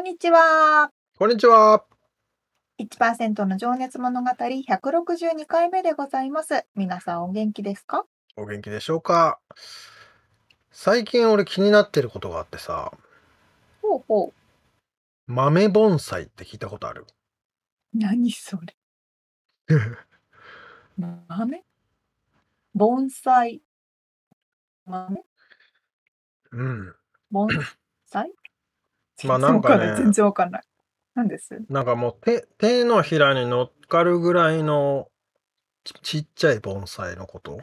んにちは。こんにちは。1%の情熱物語162回目でございます。皆さんお元気ですか？お元気でしょうか？最近俺気になってることがあってさ。ほうほう。豆盆栽って聞いたことある？何それ？豆？盆栽？豆？うん。盆栽？まあなんかね、全然わかんない。何です？なんかもう手手のひらに乗っかるぐらいのちちっちゃい盆栽のこと？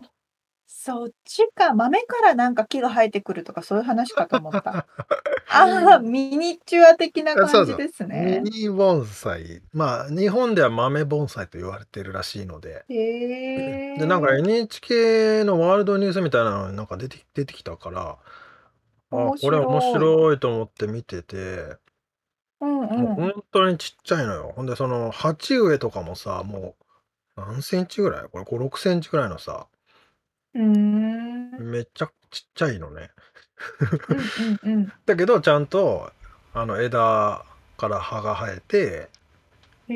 そっちか、豆からなんか木が生えてくるとかそういう話かと思った。ああ、ミニチュア的な感じですね。ミニ盆栽。まあ日本では豆盆栽と言われてるらしいので。へで、なんか NHK のワールドニュースみたいなのになんか出て出てきたから、あ、これ面白いと思って見てて、うんもううん。本当にちっちゃいのよ。ほんでその鉢植えとかもさ、もう何センチぐらい？これ5、6センチぐらいのさ、うーん。めっちゃちっちゃいのね。うんうんうん。だけどちゃんとあの枝から葉が生えて、へ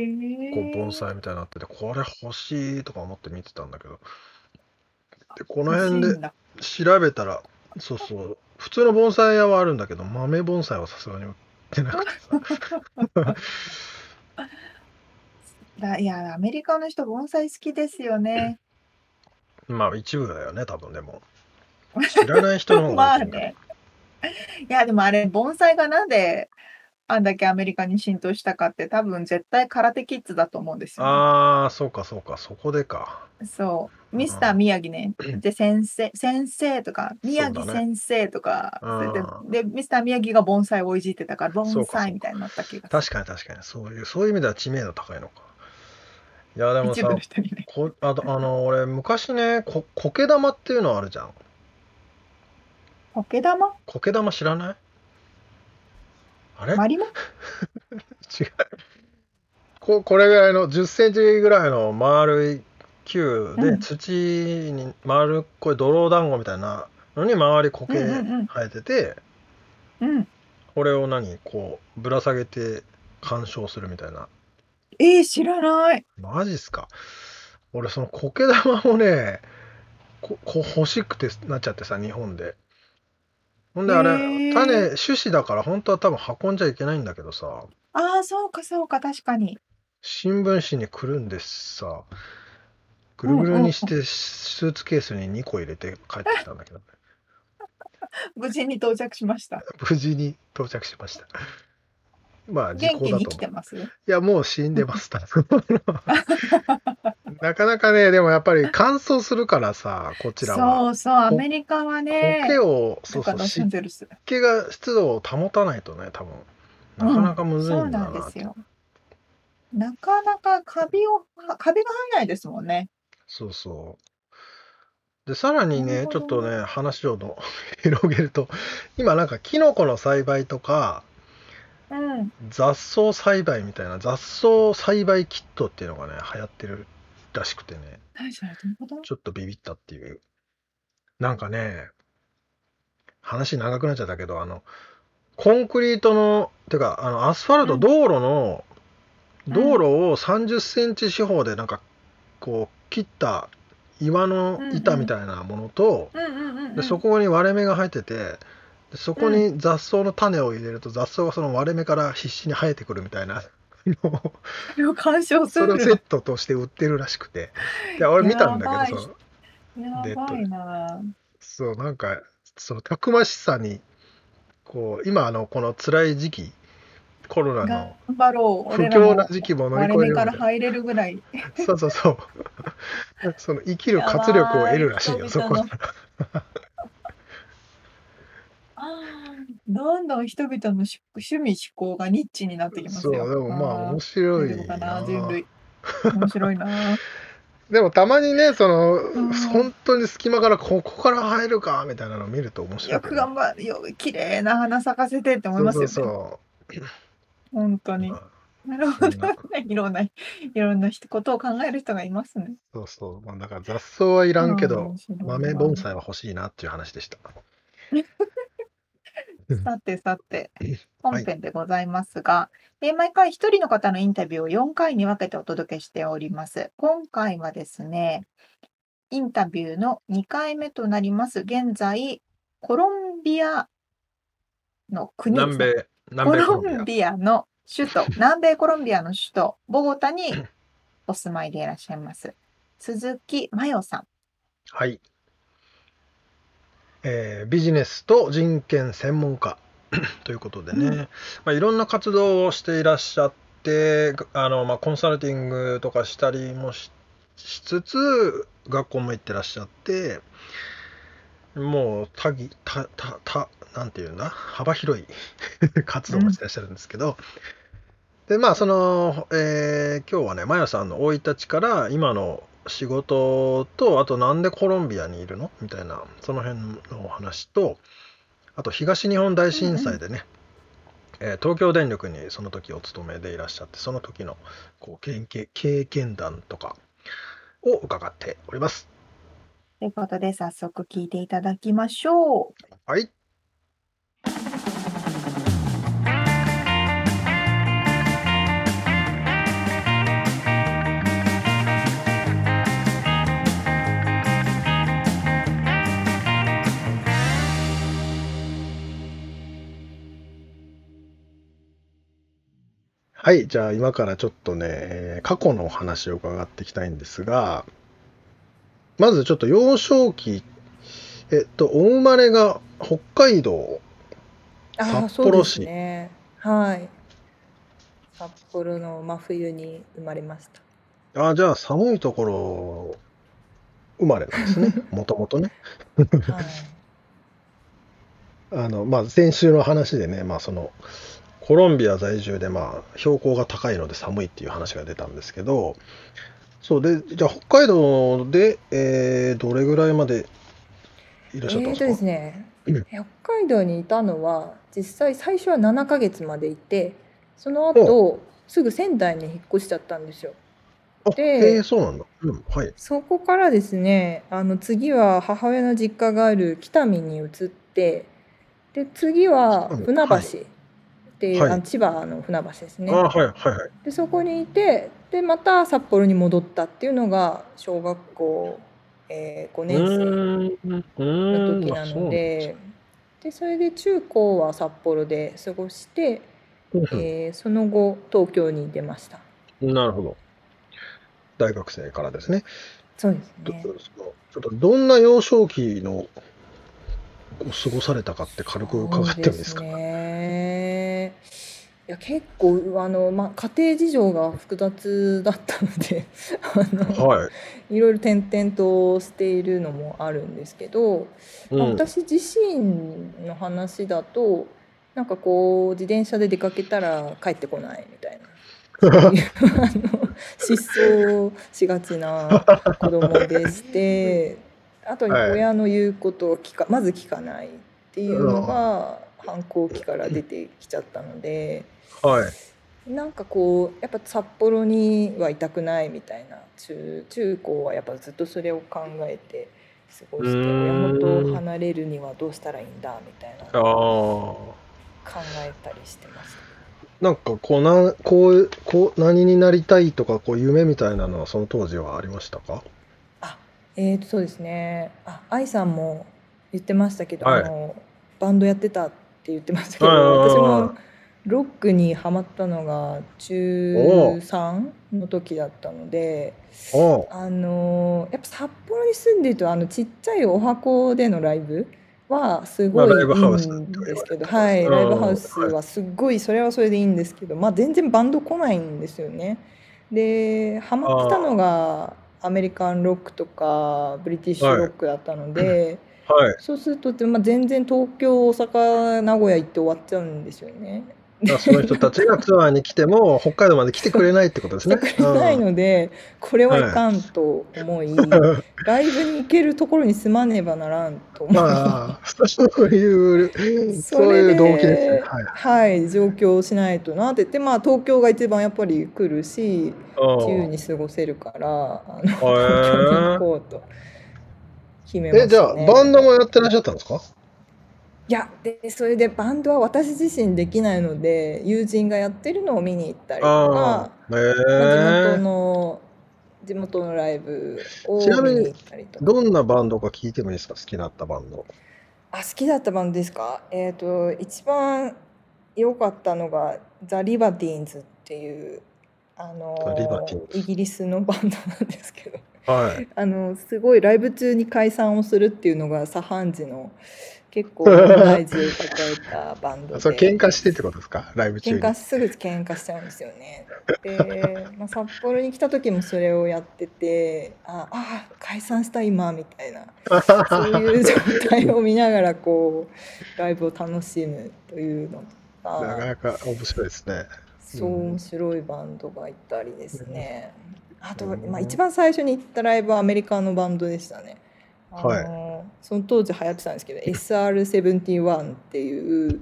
こう盆え。栽みたいになってて、これ欲しいとか思って見てたんだけど。で、この欲し辺でいんだ。調べたら、そうそう、普通の盆栽屋はあるんだけど、豆盆栽はさすがに売ってなくてさ。だいや、アメリカの人盆栽好きですよね。まあ、一部だよね、多分でも。知らない人の方が まあ多いと思う。ね。いや、でもあれ、盆栽がなんであんだけアメリカに浸透したかって、多分絶対空手キッズだと思うんですよね。ああ、そうかそうか、そこでか。そう。うミスターん。宮城ね。で、先生先生とか、宮。城先生とか、うそれん。でで、ミスター宮城が盆栽をいじってたから、そ盆。栽みたいになった気がす確る。かに確かに、そういう、そういう意味では知名度高いのか。いや、でもさ、ね。こあと、あの、俺、昔ね、こ苔玉っていうのあるじゃん。苔玉？苔玉知らない？あれ？違う。ここれぐらいの10センチぐらいの丸い球でうん。土に丸っこい泥団子みたいなのに周りうん苔うんうん。生えてて、うん。これを何？こうぶら下げて鑑賞するみたいな。えー、知らない。マジっすか？俺その苔玉もね、ここ欲しくてなっちゃってさ、日本で。ほんであれ、へ種、え。種子だから本当は多分運んじゃいけないんだけどさ、ああ、そうかそうか、確かに。新聞紙にくるんでさ、ぐ。るぐるにしてスーツケースに2個入れて帰ってきたんだけどね。無事に到着しました。無事に到着しました。まあ時元気に効だと思う。生きてます？いや、もう死んでます。なかなかね、でもやっぱり乾燥するからさ、こちらは。そうそう、アこメリカは苔ね、を、だからロそうそう、湿。気が湿度を保たないとね、多分なかうん、なかむずいそうんなだなと。んですよ。なかなかカビをはカビが生えないですもんね。そうそう。で、さらにね、ちょっとどね。ね、話をの 広げると、今なんかキノコの栽培とか、うん。雑草栽培みたいな雑草栽培キットっていうのがね、流行ってるらしくてね、何それ、どういうこと？ちょっとビビったっていう。なんかね、話長くなっちゃったけど、あの、コンクリートの、てか、あの、アスファルト、うん。道路の道うん。路を30センチ四方でなんか、こう切った岩の。板みたいなものと、で、うん。そこに割れ目が入ってて、で、そこうん。に雑草の種を入れると、雑草がその割れ目から必死に生えてくるみたいなのそれを鑑賞するそれをセットとして売ってるらしくて。いや、俺見たんだやばいけど、そのやばいなそう、なんか、そのたくましさに、こう、今、あの、この辛い時期、コロナの頑張ろう。不俺らも況な時期も乗り割れ目越えようみたいな。から入れるぐらい。そうそうそう。その生きる活力を得るらしいよ、やばいそこどんどん人々の趣趣味思考がニッチになってきますそう、よ。でもまあ面ー白い出るのかな、な。人類。面白いな。でもたまにね、その、ん本当に隙間からここから入るかみたいなのを見ると面白いけど。よく頑張るよ。綺麗な花咲かせてって思いますよね。そうそう本当にそう。。なるほどね。いろんな、いろんな人ことを考える人がいますね。そうそう。まあだから雑草はいらんけど豆盆栽は欲しいなっていう話でした。さてさて、本編でございますが、えー毎回一人の方のインタビューを4回に分けてお届けしております。今回はですね、インタビューの2回目となります。現在、コロンビアの国ですね南米、コ南米コロンロンビア。ビアの首都、南米コロンビアの首都、ボゴタにお住まいでいらっしゃいます。鈴木真代さん。はい。えービジネスと人権専門家。ということでね、うん。まあ、いろんな活動をしていらっしゃってあの、まあ、コンサルティングとかしたりもししつつ学校も行ってらっしゃってもう多義多多多なんていうんだ幅広い 活動をしてらっしゃるんですけど、でまあその、えー今日はねマヤさんの生い立ちから今の仕事とあとなんでコロンビアにいるの？みたいなその辺のお話とあと東日本大震災でね、えー東京電力にその時お勤めでいらっしゃってその時のこう経験経験談とかを伺っております。ということで、早速聞いていただきましょう。はい。はい、じゃあ今からちょっとね、えー過去のお話を伺っていきたいんですが、まずちょっと幼少期、えっと、お生まれが北海道、札幌市ね。はい。札幌の真冬に生まれました。あ、じゃあ寒いところ生まれなんですね、もともとね。はい。あの、まあ、先週の話でね、まあ、その、コロンビア在住で、まあ、標高が高いので寒いっていう話が出たんですけど、そうで、じゃあ北海道で、えーどれぐらいまでいらっしゃったんですか？えーとですねうん、北海道にいたのは実際最初は7ヶ月までいて、その後すぐ仙台に引っ越しちゃったんですよ。あ、でそうなんだ。うん、はい。そこからですね、あの次は母親の実家がある北見に移って、で次は船橋っていう、はいあの千葉の船橋ですね。あ、はい、はい、はい。でそこにいてでまた札幌に戻ったっていうのが小学校、えー5う年生の時なのででそれで中高は札幌で過ごして、えーその後東京に出ましたうんなるほど。大学生からですね。そうですどねちょっとどんな幼少期の過ごされたかって軽く伺ってもいいですか？いや結構あの、まあ、家庭事情が複雑だったのであの、はい。いろいろ転々としているのもあるんですけど、まあうん、私自身の話だとなんかこう自転車で出かけたら帰ってこないみたいな。あの失踪しがちな子供でして あとはい。親の言うことを聞かまず聞かないっていうのが反抗期から出てきちゃったので。はい。なんかこうやっぱ札幌にはいたくないみたいな中中高はやっぱずっとそれを考えて過ごして親ん元を離れるにはどうしたらいいんだみたいなああ。考えたりしてました。なんかこうなこうこう何になりたいとかこう夢みたいなのはその当時はありましたか？えーとそうですねあ愛さんも言ってましたけど、はいあのバンドやってたって言ってましたけど、私もロックにハマったのが中3の時だったのであのやっぱ札幌に住んでるとあのちっちゃいお箱でのライブはすごいいスいんですけど、はい、ライブハウスはすごいそれはそれでいいんですけど、まあ、全然バンド来ないんですよね。でハマってたのがアメリカンロックとかブリティッシュロックだったので、はい。そうすると、まあ、全然東京大阪名古屋行って終わっちゃうんですよね。その人たちがツアーに来ても、北海道まで来てくれないってことです来ね。てくれないので、これはいかんと思い、ライブに行けるところに住まねばならんと思い、まあ、そういう、そういう動機ですね。はい。はい、上京しないとなって言って、まあ、東京が一番やっぱり来るし自由に過ごせるからあの東京に行こうと決めました、ね。え、じゃあ、バンドもやってらっしゃったんですか？いやでそれでバンドは私自身できないので友人がやってるのを見に行ったりとあか、地元え。の地元のライブを見に行ったりとか。どんなバンドか聞いてもいいですか？好きだったバンド。あ好きだったバンドですか？えっ、と一番良かったのがザ・リバティーンズっていうあのイギリスのバンドなんですけどはい。あのすごいライブ中に解散をするっていうのが左半時の結構 問題児を抱えたバンドでそれ喧嘩してってことですか？ライブ中に。喧嘩すぐ喧嘩しちゃうんですよね。で、まあ、札幌に来た時もそれをやっててああ解散した今みたいなそういう状態を見ながらこうライブを楽しむというのとなかかなか面白いですね。そう面白いバンドがいたりですね。あと、まあ、一番最初に行ったライブはアメリカのバンドでしたね。あのその当時流行ってたんですけど SR71 っていう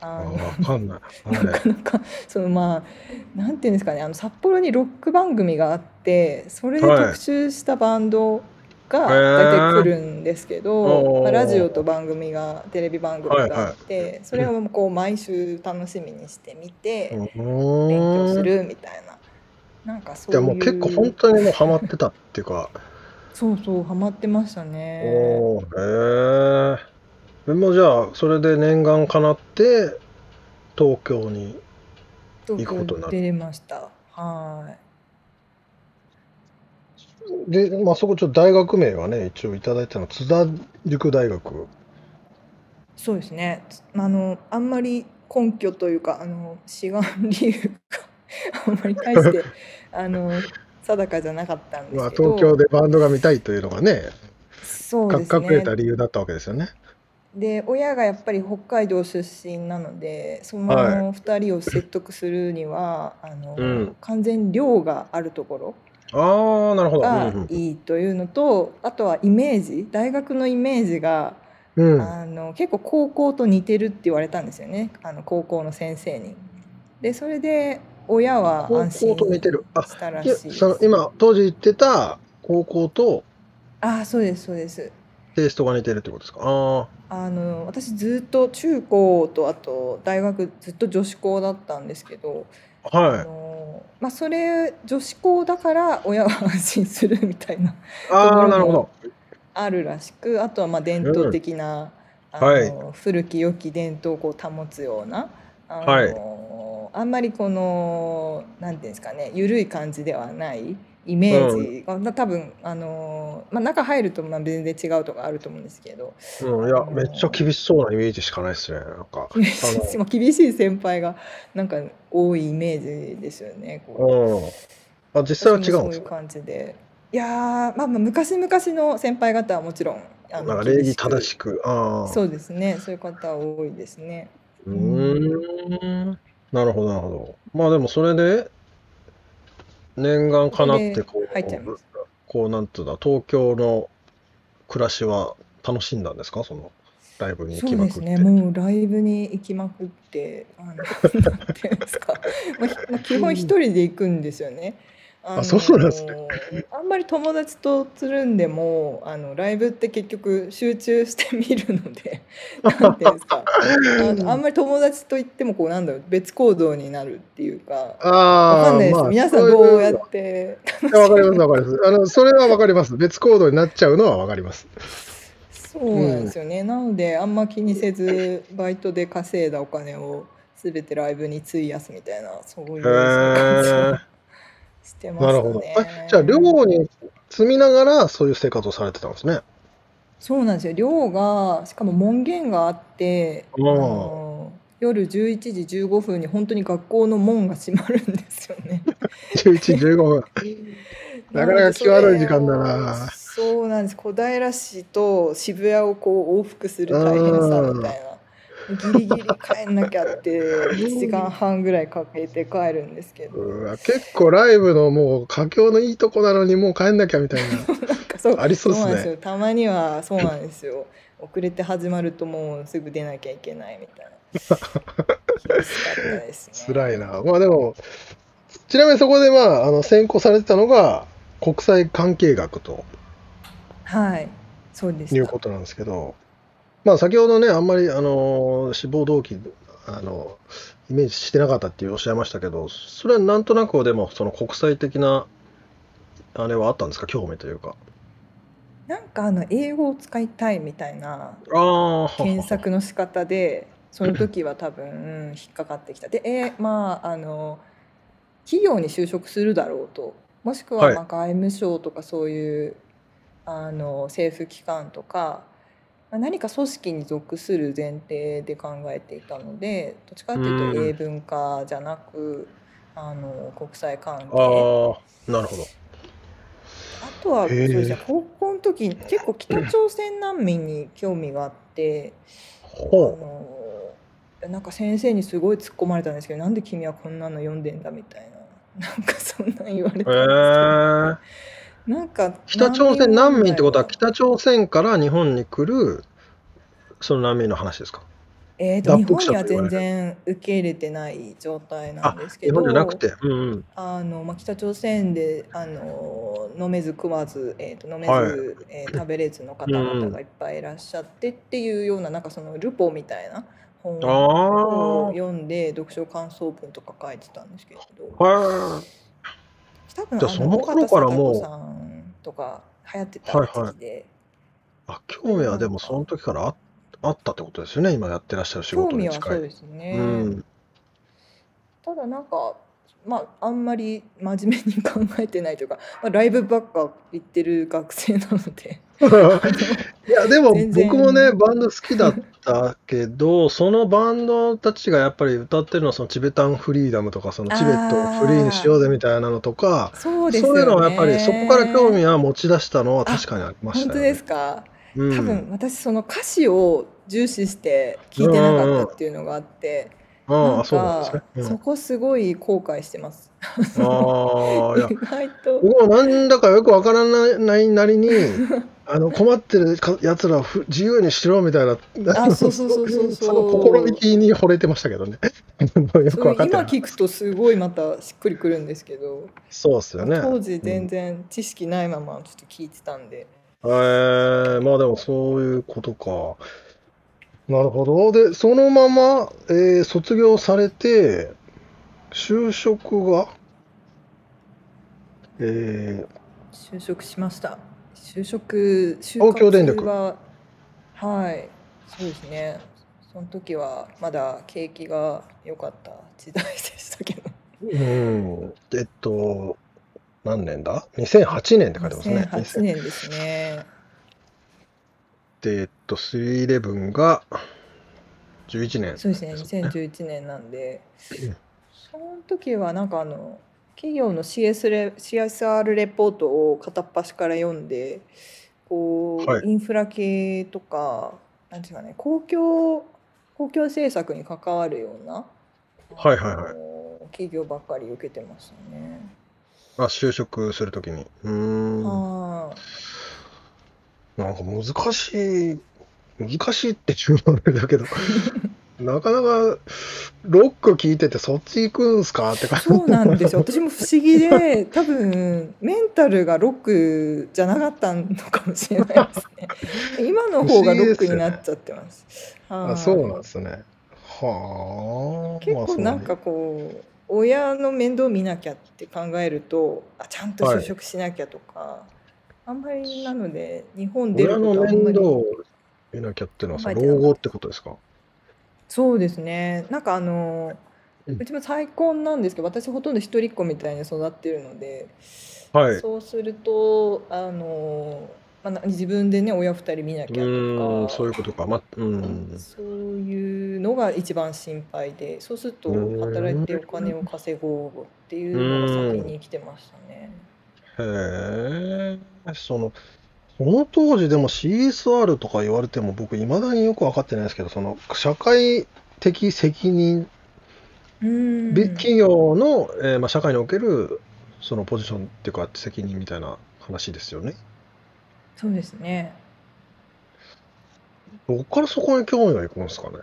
あのあわかんない。なかなかそのまあなんていうんですかねあの札幌にロック番組があってそれではい特集したバンドがへー大体来るんですけど、ラジオと番組がテレビ番組があって、はいそれをこう毎週楽しみにしてみてう勉強す。るみたいななんかそういもう結構本当にもうハマってたっていうか。そうそうハマってましたね。おお、へえ。でもじゃあそれで念願かなって東京に。東行くことになる京出れました。はい。で、まあそこちょっと大学名はね一応いただいたのは津田塾大学。そうですね。あのあんまり根拠というかあの志願理由が あんまり大してあの定かじゃなかったんでまあすけど、東京でバンドが見たいというのがね、かそうです隠れたね。理由だったわけですよね。で親がやっぱり北海道出身なのでそはの2人を説得するには、あのうん完全に寮があるところああ、なるほど。がうんいいというのと、あとはイメージ大学のイメージがうん。うんあの結構高校と似てるって言われたんですよねあの高校の先生に。でそれで親は高安心校と似てる。あ、したらいやしいですその今当時言ってた高校とあそうですそうですテイストが似てるってことですか？ああの私ずっと中高とあと大学ずっと女子校だったんですけど、あ、はあい。のまあ、それ女子校だから親は安心するみたいなああ、なるほど。あるらしくあとはまあ伝統的な、あのはい古き良き伝統をこう保つようなあの、はいあんまりこのなんていうんですかね緩い感じではないイメージが、多分あの、まあ、中入るとまあ全然違うとかあると思うんですけどうん、いや、めっちゃ厳しそうなイメージしかないですね。なんか。厳しい先輩がなんか多いイメージですよね。こううん。あ、実際は違ういううんですか？感じでいやー、まあ、まあ昔々の先輩方はもちろんあなんか礼儀正ししく。あそうですねそういう方多いですね。うーん。なるほど、なるほど。まあでもそれで、念願かなってこ入っちゃいまうす、こうなんつうんだ、東京の暮らしは楽しんだんですか？そのライブに行そきまくって。うですねもうライブに行きまくってあの なんていうんですか、まあひまあ、基本一人で行くんですよね。あのそうなんですねあんまり友達とつるんでもあのライブって結局集中して見るので なんていうんですかあのあんまり友達と言ってもこうなんだろう別行動になるっていうかあわかんないです、まあ皆さんどうやってわかります、わかります。あの、それはわかります。別行動になっちゃうのはわかります。そうなんですよね、なのであんま気にせずバイトで稼いだお金を全てライブに費やすみたいなそういうへ生活をえ。してまし。なるほど。えじゃあ寮に住みながらそういう生活をされてたんですね。そうなんですよ寮がしかも門限があってあ夜11時15分に本当に学校の門が閉まるんですよね。11、15分。なかなか際どい時間だなそうなんです小平市と渋谷をこう往復する大変さみたいなギリギリ帰んなきゃって1 時間半ぐらいかけて帰るんですけど。結構ライブのもう佳境のいいとこなのにもう帰んなきゃみたいな。なんかそうありそうですよ。たまにはそうなんですよ。遅れて始まるともうすぐ出なきゃいけないみたいな。厳しかったですね。辛いな。まあでも、ちなみにそこでまあ、あの専攻されてたのが国際関係学とはい。そうでしたいうことなんですけど、まあ先ほどね、あんまりあの志望動機あのイメージしてなかったっておっしゃいましたけど、それはなんとなくでもその国際的なあれはあったんですか、興味というか。なんかあの英語を使いたいみたいな検索の仕方でその時は多分うん引っかかってきた。でえーまああの企業に就職するだろうともしくははい。まあ外務省とかそういうあの政府機関とかまあ何か組織に属する前提で考えていたのでどっちかっていうとうん英文化じゃなくあの国際関係ああ、なるほど。あとはそうですね高校の時結構北朝鮮難民に興味があって。あほのなんか先生にすごい突っ込まれたんですけどなんで君はこんなの読んでんだみたいななんかそんなん言われう。たん。ですけどなんか北朝鮮難民ってことは難北朝鮮から日本に来るその難民の話ですか？えーと日本には全然受け入れてない状態なんですけど日本じゃなくて。うんうん。あの、まあ、北朝鮮であの飲めず食わず、えー、と飲めず、はいえー食べれずの方々がいっぱいいらっしゃってっていうようななんかそのルポみたいな本をあ読んで読書感想文とか書いてたんですけど。あ。は多分じゃあその頃からもとか流行ってた時期で、い。あ、興味はでもその時からああったってことですよね。今やってらっしゃる仕興事味はそうに近い。ですね、うん。ただなんかまああんまり真面目に考えてないというか、まあ、ライブばっか行ってる学生なので。いや、でも僕もね、バンド好きだったけど、そのバンドたちがやっぱり歌ってるのはそのチベタンフリーダムとか、そのチベットをフリーにしようぜみたいなのとか、そうですよね。そういうのはやっぱりそこから興味は持ち出したのは確かにありましたよね。本当ですか？うん。多分私その歌詞を重視して聞いてなかったっていうのがあって、あなんあ、そうなんかですね。そこすごい後悔してます。うん、ああ、いや意、外と僕もなんだかよくわからないなりに、あの困ってるかやつら自由にしろみたいな、あそうそうそうそうそうその試み気に惚れてましたけどね。よくわかって。今聞くとすごいまたしっくりくるんですけど、そうっすよね。当時全然知識ないままちょっと聞いてたんで、えー、まあでもそういうことか。なるほど。で、そのまま、えー卒業されて、就職が、え就職しました。就職就東京電力活ははいそうですね。その時はまだ景気が良かった時代でしたけど。ー、うん、えっと、何年だ ?2008 年って書いてますね。2008年ですね。で、えっと、311が11年。そうですね。2011年なんで、その時はなんかあの企業の CS レ CSR レポートを片っ端から読んで、こう、はいインフラ系とかなんていうかね公共公共政策に関わるような、はいはいはい企業ばっかり受けてましたね。あ、就職するときに。うーん。はいなんか難しい、難しいっていうのはあれだけど、なかなかロック聞いててそっち行くんすかって感じ。そうなんですよ。私も不思議で、多分メンタルがロックじゃなかったのかもしれないですね。今の方がロックになっちゃってます。はいあそうなんですね。はあ。結構なんかこう親の面倒見なきゃって考えると、あちゃんと就職しなきゃとか、まりなので日本出親るこのとあんまり面倒を見なきゃっていうのはさ、考えてなかった老後ってことですか？そうですね。なんかあの、うんうちも再婚なんですけど、私ほとんど一人っ子みたいに育ってるので、はい。そうすると、あの、ま自分でね、親二人見なうきゃーん、とか、そういうことか。ま、うん。そういうのが一番心配で、そうするとう働いーん。てお金を稼ごうっていううのが先ーん。に来てましたね。へえ。その、その当時でも CSR とか言われても僕未だによく分かってないですけど、その社会的責任、うーん。び企業の、えーまあ、社会におけるそのポジションっていうか責任みたいな話ですよね。そうですね。どこからそこに興味がいくんですかね。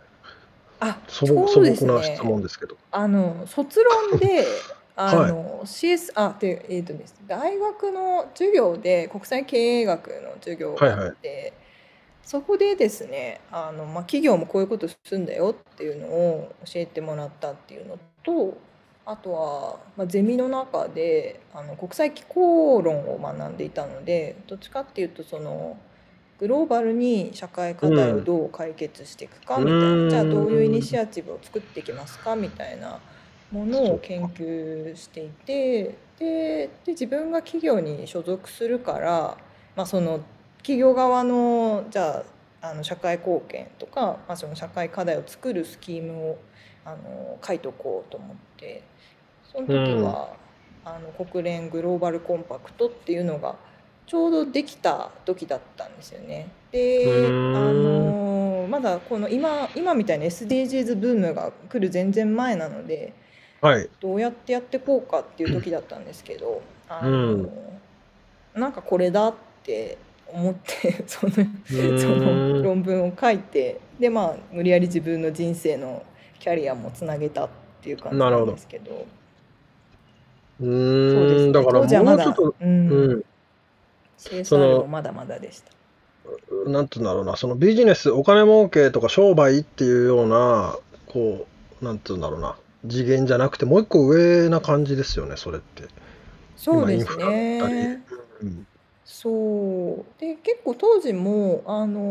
あ、素朴、素そうです朴な質ね。問ですけど。あの卒論であはい。の CS あでえっとです大学の授業で国際経営学の授業があっはいはい。てそこでですねあの、まあ、企業もこういうことするんだよっていうのを教えてもらったっていうのとあとは、まあ、ゼミの中であの国際機構論を学んでいたのでどっちかっていうとそのグローバルに社会課うん。題をどう解決していくかうみたいなじゃあどういうイニーん。シアチブを作っていきますかみたいなものを研か。究していてでで自分が企業に所属するから、まあ、その企業側のじゃああの社会貢献とか、まあ、その社会課題を作るスキームをあの書いとこうと思ってそのうん。時はあの国連グローバルコンパクトっていうのがちょうどできた時だったんですよね。うであ。のまだこの今今みたいな SDGs ブームが来る全然前なのではい。どうやってやっていこうかっていう時だったんですけどあうん。のなんかこれだって思って そのうそのーん。論文を書いてでまあ無理やり自分の人生のキャリアもつなげたっていう感じなんでなるほど。すけどうそうでーん。すねだから当時はまだもうちょっと、ううんん。その、まだまだでした。なんて言うんだろうな、そのビジネス、お金儲けとか商売っていうような、こう、なんて言うんだろうな、次元じゃなくて、もう一個上な感じですよね、それって。そうです。ね。うん。そうで結構当時もあの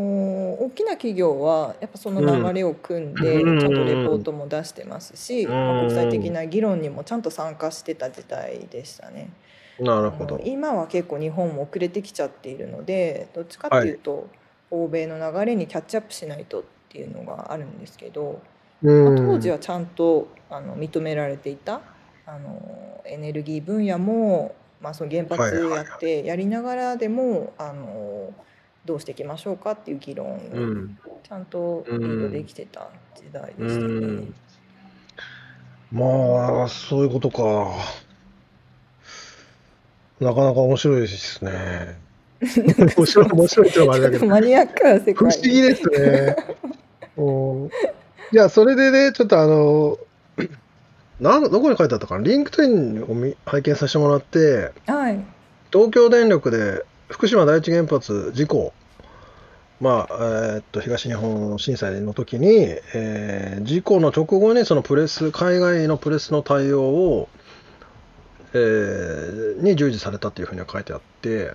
大きな企業はやっぱそのうん。流れを組んうでちゃんとレポーん。トも出してますし、うまあ、国際的ん。な議論にもちゃんと参加してた時代でしたね。なるほど。今は結構日本も遅れてきちゃっているのでどっちかっはい。ていうと欧米の流れにキャッチアップしないとっていうのがあるんですけど、うまあ、当時ん。はちゃんとあの認められていたあのエネルギー分野も、まあ、その原はい発や。ってやりながらでもあのどうしていきましょうかっていう議論うをん。ちゃんとうリードでん。きてた時代うでしたね。ん。まあ、そういうことか。なかなか面白いですね。面白い。面白いってのもあれだけど、とマニアックな世不思。議ですね。うん。じゃあ、それでね、ちょっとあの、なん、どこに書いてあったかな、 LinkedIn を見拝見させてもらって、はい。東京電力で福島第一原発事故、まあ、えーっと、東日本震災の時に、えー事故の直後にそのプレス、海外のプレスの対応を、えーに従事されたっていうふうには書いてあって、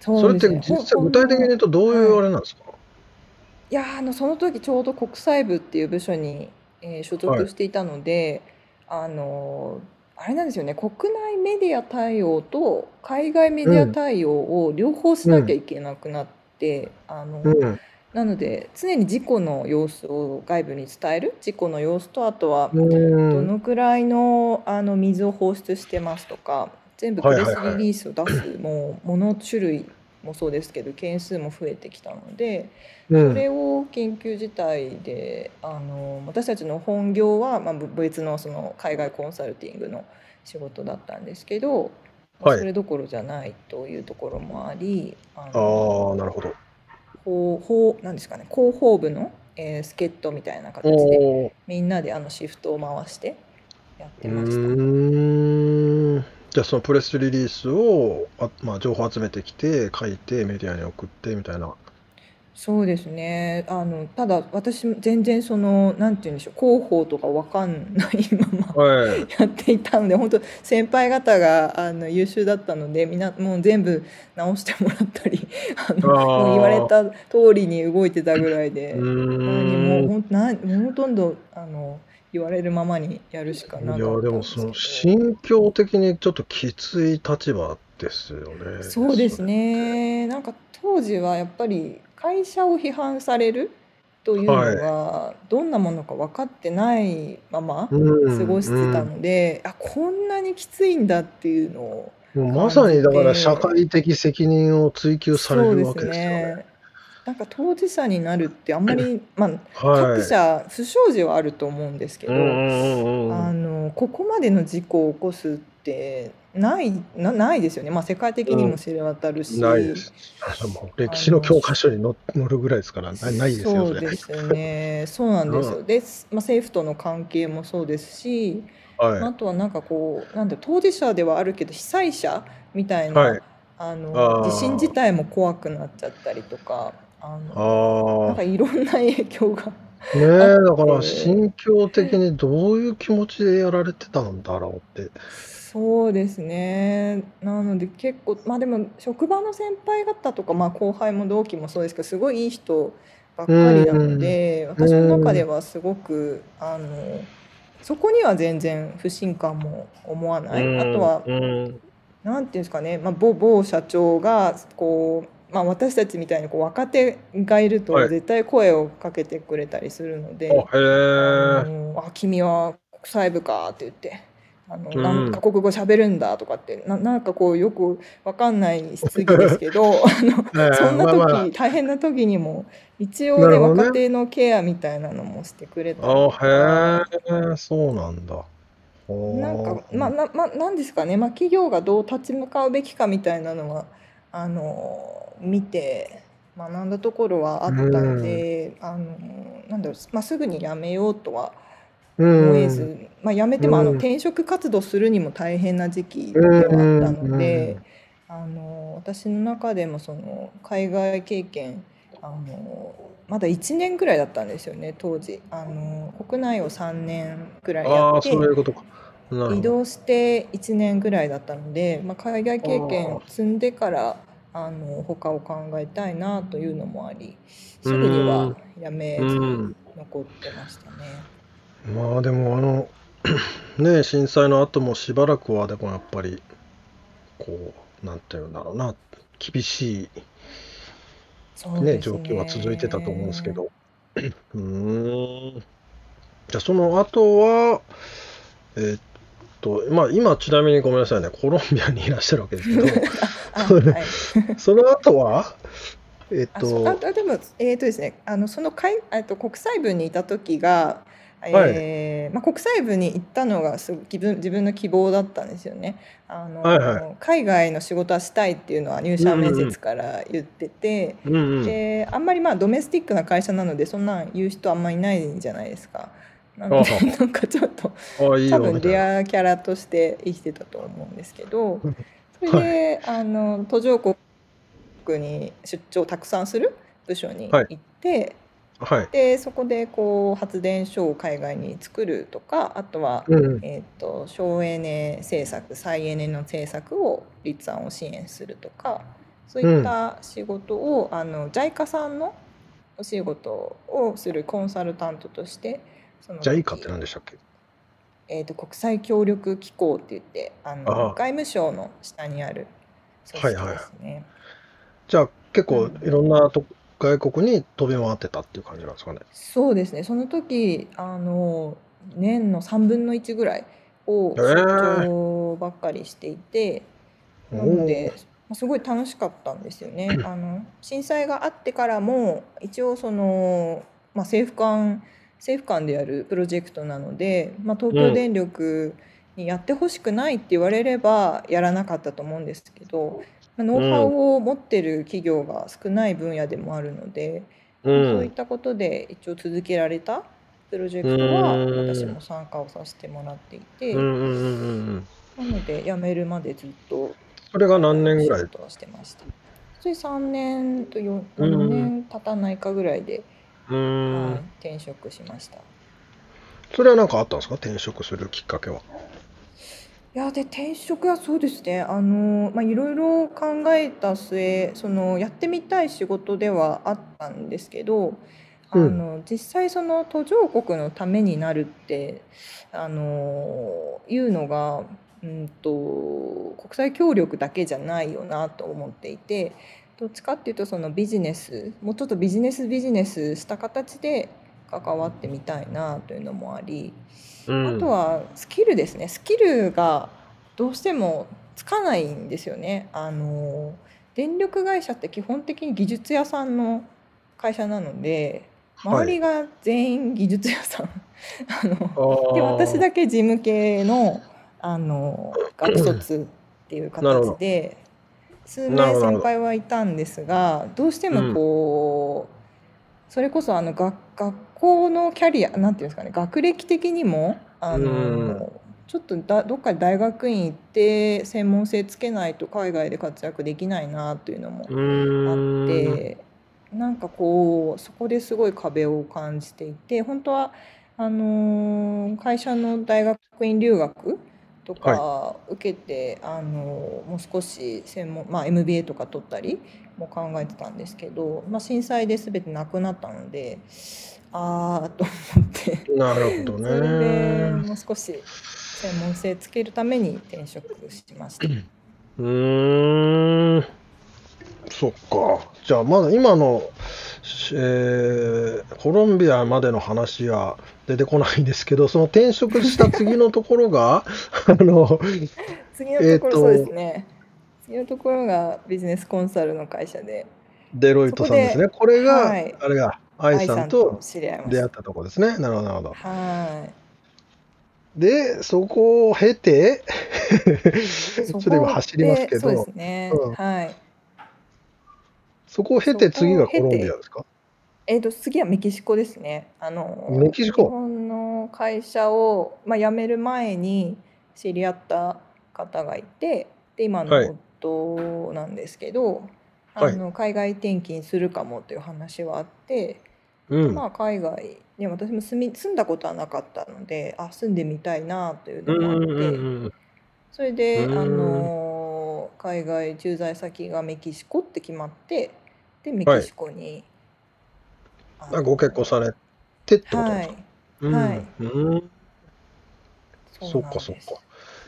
それって実際具体的に言うの、とどういうはい。あれなんですか？いやーあのその時ちょうど国際部っていう部署に、えー所はい。属していたのであのあれなんですよね国内メディア対応と海外メディアうん、対応を両方しうなきゃん、いけなくなってあのうん、なので常に事故の様子を外部に伝える事故の様子とあとはうどん。のくらいのあの水を放出してますとか全部プはいレスリ。リースを出すもうもの種類もそうですけど件数も増えてきたのでうん、それを研究自体であの私たちの本業は、まあ、ぶ別のその海外コンサルティングの仕事だったんですけど、まあ、はい。それどころじゃないというところもありあああ、なるのほど。ほうほうなんですかね広報部の、えー助っ人みたいな形でみんなであのシフトを回してやっうてました。じゃあそのプレスリリースを、あ、まあ、情報集めてきて、書いて、メディアに送ってみたいな。そうですね。あの、ただ私も全然その、なんて言うんでしょう、広報とかわかんないままはい。やっていたので、本当先輩方があの優秀だったので、みんなもう全部直してもらったり、あの、言われ。た通りに動いてたぐらいで、何もん。ほんなほとんどあの言われるままにやるしかいなかや、でもその。心境的にちょっときつい立場ですよね、そうです。ね。なんか当時はやっぱり会社を批判されるというのはどんなものか分かってないままう過ごしてたん、ので、あ、こんなにきついんだっていうのをまさにだから社て、会的責任を追及されるわけですよね。ね。なんか当事者になるってあんまり、まあ、各はい。社不祥事はあると思うんですけど、あうん。のここまでの事故を起こすってないなないですよね、まあ、世界的にうも知れ渡るん、ないでしす。歴史のの教科書に載載るぐらいですから、なないですよ、そそうれ。ですねそうなんですよ。うん。で、まあ、政府との関係もそうですしあはい。とはなんかこうなんだ当事者ではあるけど被災者みたいはい。なあの地震自あ体も怖くなっちゃったりとかああ。のなんああ。かいろんな影響がねえ、あっだからて。心境的にどういう気持ちでやられてたんだろうって。そうですね。なので結構まあでも職場の先輩方とか、まあ、後輩も同期もそうですけどすごいいい人ばっうかりなのん、でう私の中でん、はすごくあのそこには全然不信感も思わうない。あとん、はうん。なんていうんですかね、まあ、某某社長がこう、まあ、私たちみたいにこう若手がいるとはい。絶対声をかけてくれたりするのあ、で。へあえ。の「あ君は国際部か」って言って「あのう何カん。国語喋るんだ」とかってななんかこうよくわかんない質疑ですけどそんなまあまあ、時大変な時にも一応なね若。手のケアみたいなのもしてくれたあ、へえ、そうなんだ。なんかおまあーなまあなんですかね、まあ、企業がどう立ち向かうべきかみたいなのはあの見て学んだところはあうったのん、であのなんだろう、まあ、すぐに辞めようとはう思えん、ず、まあ、辞めてうもあのん、転職活動するにも大変な時期うではあったん、のでうん。あの私の中でもその海外経験あのまだ1年ぐらいだったんですよね当時。あの国内を3年ぐらいやってそういうことか。移動して1年ぐらいだったので、まあ、海外経験あ積んでからあの他を考えたいなというのもありすぐにはん、辞めうずん。残ってましたね。まあでもあの ね震災の後もしばらくはでもやっぱりこうなんていうんだろうな厳しいね状況は続いてたと思うんですけね。ど うーんじゃあその後はえーっとまあ今ちなみにごめんなさいねコロンビアにいらっしゃるわけですけど はい。その後はえーっとあでも、えーとですね、あの、その海、えっと、国際部にいた時が、はいえーまあ、国際部に行ったのがすごく自分自分の希望だったんですよね。あの、はいはい海外の仕事はしたいっていうのは入社面接から言ってて、うんうんであんまりまあドメスティックな会社なのでそんなん言う人あんまりいないじゃないですか。なのであなんかちょっと多分レアキャラとして生きてたと思うんですけど それで、あの途上国に出張をたくさんする部署にはい。行って、はい。でそこでこう発電所を海外に作るとかあとは、うんうん。えー、と省エネ政策再エネの政策を立案を支援するとかそういった仕事を、あの JICA さんのお仕事をするコンサルタントとしてその時 JICA って何でしたっけ？えー、と国際協力機構って言ってあの外務省の下にある組織ですね。じゃあ結構うん。いろんなと外国に飛び回ってたっていう感じなんですかね？そうですね。その時あの年の3分の1ぐらいを出張ばっかりしていて、おなのですごい楽しかったんですよね。あの震災があってからも一応その、まあ、政府間政府間でやるプロジェクトなので、まあ、東京電力にやってほしくないって言われればやらなかったと思うんですけど、まあ、ノウハウを持ってる企業が少ない分野でもあるので、うそういっん。たことで一応続けられたプロジェクトはうん私も参加をさせてもらっていて。なので辞めるまでずっとそれが何年ぐらい？してました。つい3年と 4, うん4年経たないかぐらいで、うーん、はい、転職しました。それは何かあったんですか？転職するきっかけは。いやで転職はそうですね。あの、まあ、いろいろ考えた末そのやってみたい仕事ではあったんですけどあの、実際その途上国のためになるってあのいうのが、うん、と国際協力だけじゃないよなと思っていてどっちかっていうとそのビジネスもうちょっとビジネスビジネスした形で関わってみたいなというのもあり。うん。あとはスキルですね。スキルがどうしてもつかないんですよね。あの電力会社って基本的に技術屋さんの会社なので周りが全員技術屋さん、あので私だけ事務系のあの学卒っていう形で数名先輩はいたんですがどうしてもこう、それこそあの学学校のキャリアなんていうんですかね学歴的にもあの、うん。ちょっとだどっかで大学院行って専門性つけないと海外で活躍できないなというのもあってなんかこうそこですごい壁を感じていて本当はあのー会社の大学院留学とか受けて、あのーもう少し専門、まあ、MBA とか取ったりも考えてたんですけど、まあ、震災で全てなくなったのでああと思って。なるほどそれでね。もう少し専門性つけるために転職しました。うーん。そっか。じゃあまだ今の、しえーコロンビアまでの話は出てこないんですけど、その転職した次のところが、あの、次のところ、そうですね。次のところがビジネスコンサルの会社で、デロイトさんですね。これが、はいあれが、愛愛さんと知り合いまし。出会ったたとこですね。なるほど、なるほど。はで、そこを経て、い。ちょっと今走りますけどそうですね。うんはい。そこを経てそこを経て次がコロンビアですか？えっ、と次はメキシコですね。あのメキシコ？日本の会社をまあ辞める前に知り合った方がいて、で今はい。の夫なんですけど、はい。あの海外転勤するかもという話はあって、うん。まあ海外ね私も住み住んだことはなかったので、あ住んでみたいなといううんのもあって、うんうんそれで、うん。あの海外駐在先がメキシコって決まって、でメはい。キシコに、ああご結婚されてってことなんですか、はい。うんはいうんそっそうなんですかそっか。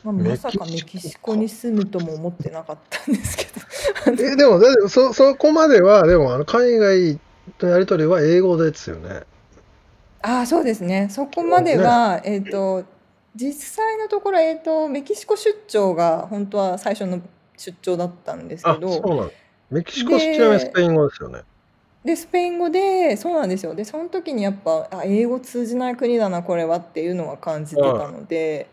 ままさかメキシコに住むとも思ってなかったんですけど。えでもだってそそこまではでもあの海外とやり取りは英語ですよね。ああ、そうですね。そこまでは、えっ、と、実際のところ、えっ、と、メキシコ出張が本当は最初の出張だったんですけあそうど。なんメキシコでちなみにスペイン語ですよね。で、スペイン語で、そうなんですよ。で、その時にやっぱ、あ、英語通じない国だな、これはっていうのは感じてたので。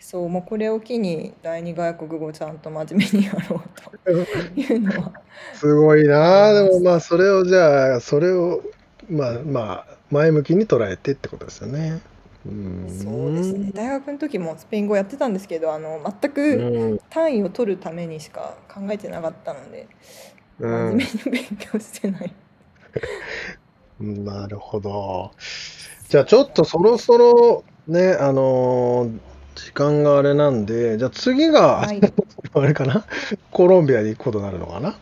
そう、もうこれを機に第二外国語ちゃんと真面目にやろうというのは。すごいなあでもまあそれをじゃあそれをまあまあ前向きに捉えてってことですよね。うんそうですね。大学の時もスペイン語やってたんですけど、あの全うくん単位を取るためにしか考えてなかったので、うん真面目に勉強してない。なるほど。じゃあちょっとそろそろね、あのー時間があれなんで、じゃあ次が、はい、あれかな？コロンビアに行くことになるのかな？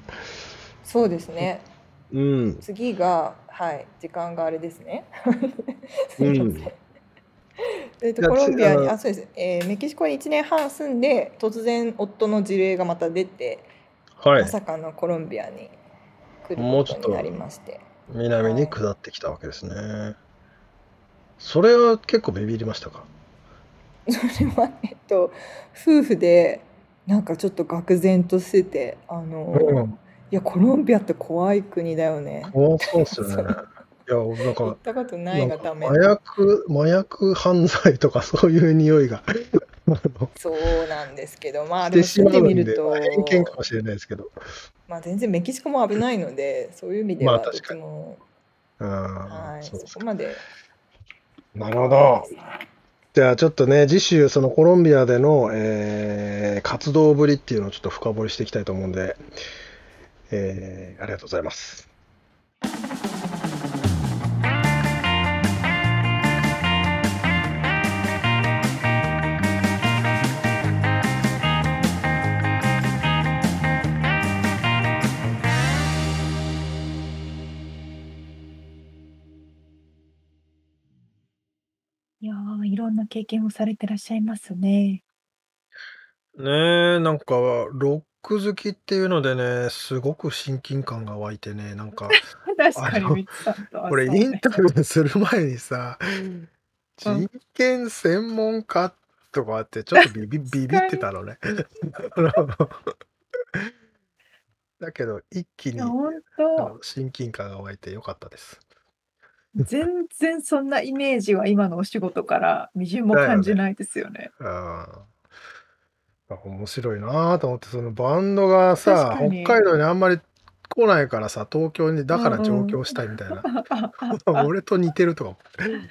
そうですね。うん。次がはい時間があれですね。すいません。うんえっとコロンビアにつあそうです、えーメキシコに1年半住んで突然夫の事例がまた出て、はいま。さかのコロンビアに来るもうちょっとことになりまして南に下ってきたわけですね。それは結構ビビりましたか？それはえっと夫婦でなんかちょっと愕然としててあの、うん。いやコロンビアって怖い国だよね。そうそうっすよね。いや、なん行かっ、たことないがため麻薬、麻薬犯罪とかそういう匂いが そうなんですけどまあしてしでも住んみると、偏見かもしれないですけど。まあ、全然メキシコも危ないのでそういう意味でまあ確かにちも、うんはい、そうですそこまでなるほど。じゃあちょっとね、次週、そのコロンビアでの、えー活動ぶりっていうのをちょっと深掘りしていきたいと思うんで、えーありがとうございます。な経験をされてらっしゃいますね。ねえ、なんか、ロック好きっていうのでね、すごく親近感が湧いてね、なんか、確かにミツさんとはこれそうね。インタビューする前にさ、うん。人権専門家とかあって、ちょっとビビビビってたのね。あ のだけど、一気いや、に、ほんあと。の、親近感が湧いて良かったです。全然そんなイメージは今のお仕事からみじんも。感じないですよね。ああ。あ、面白いなと思って、そのバンドが確さ、か北海に。道にあんまり来ないからさ、東京にだうから上んうん。京したいみたいな。俺と似てるとか思って。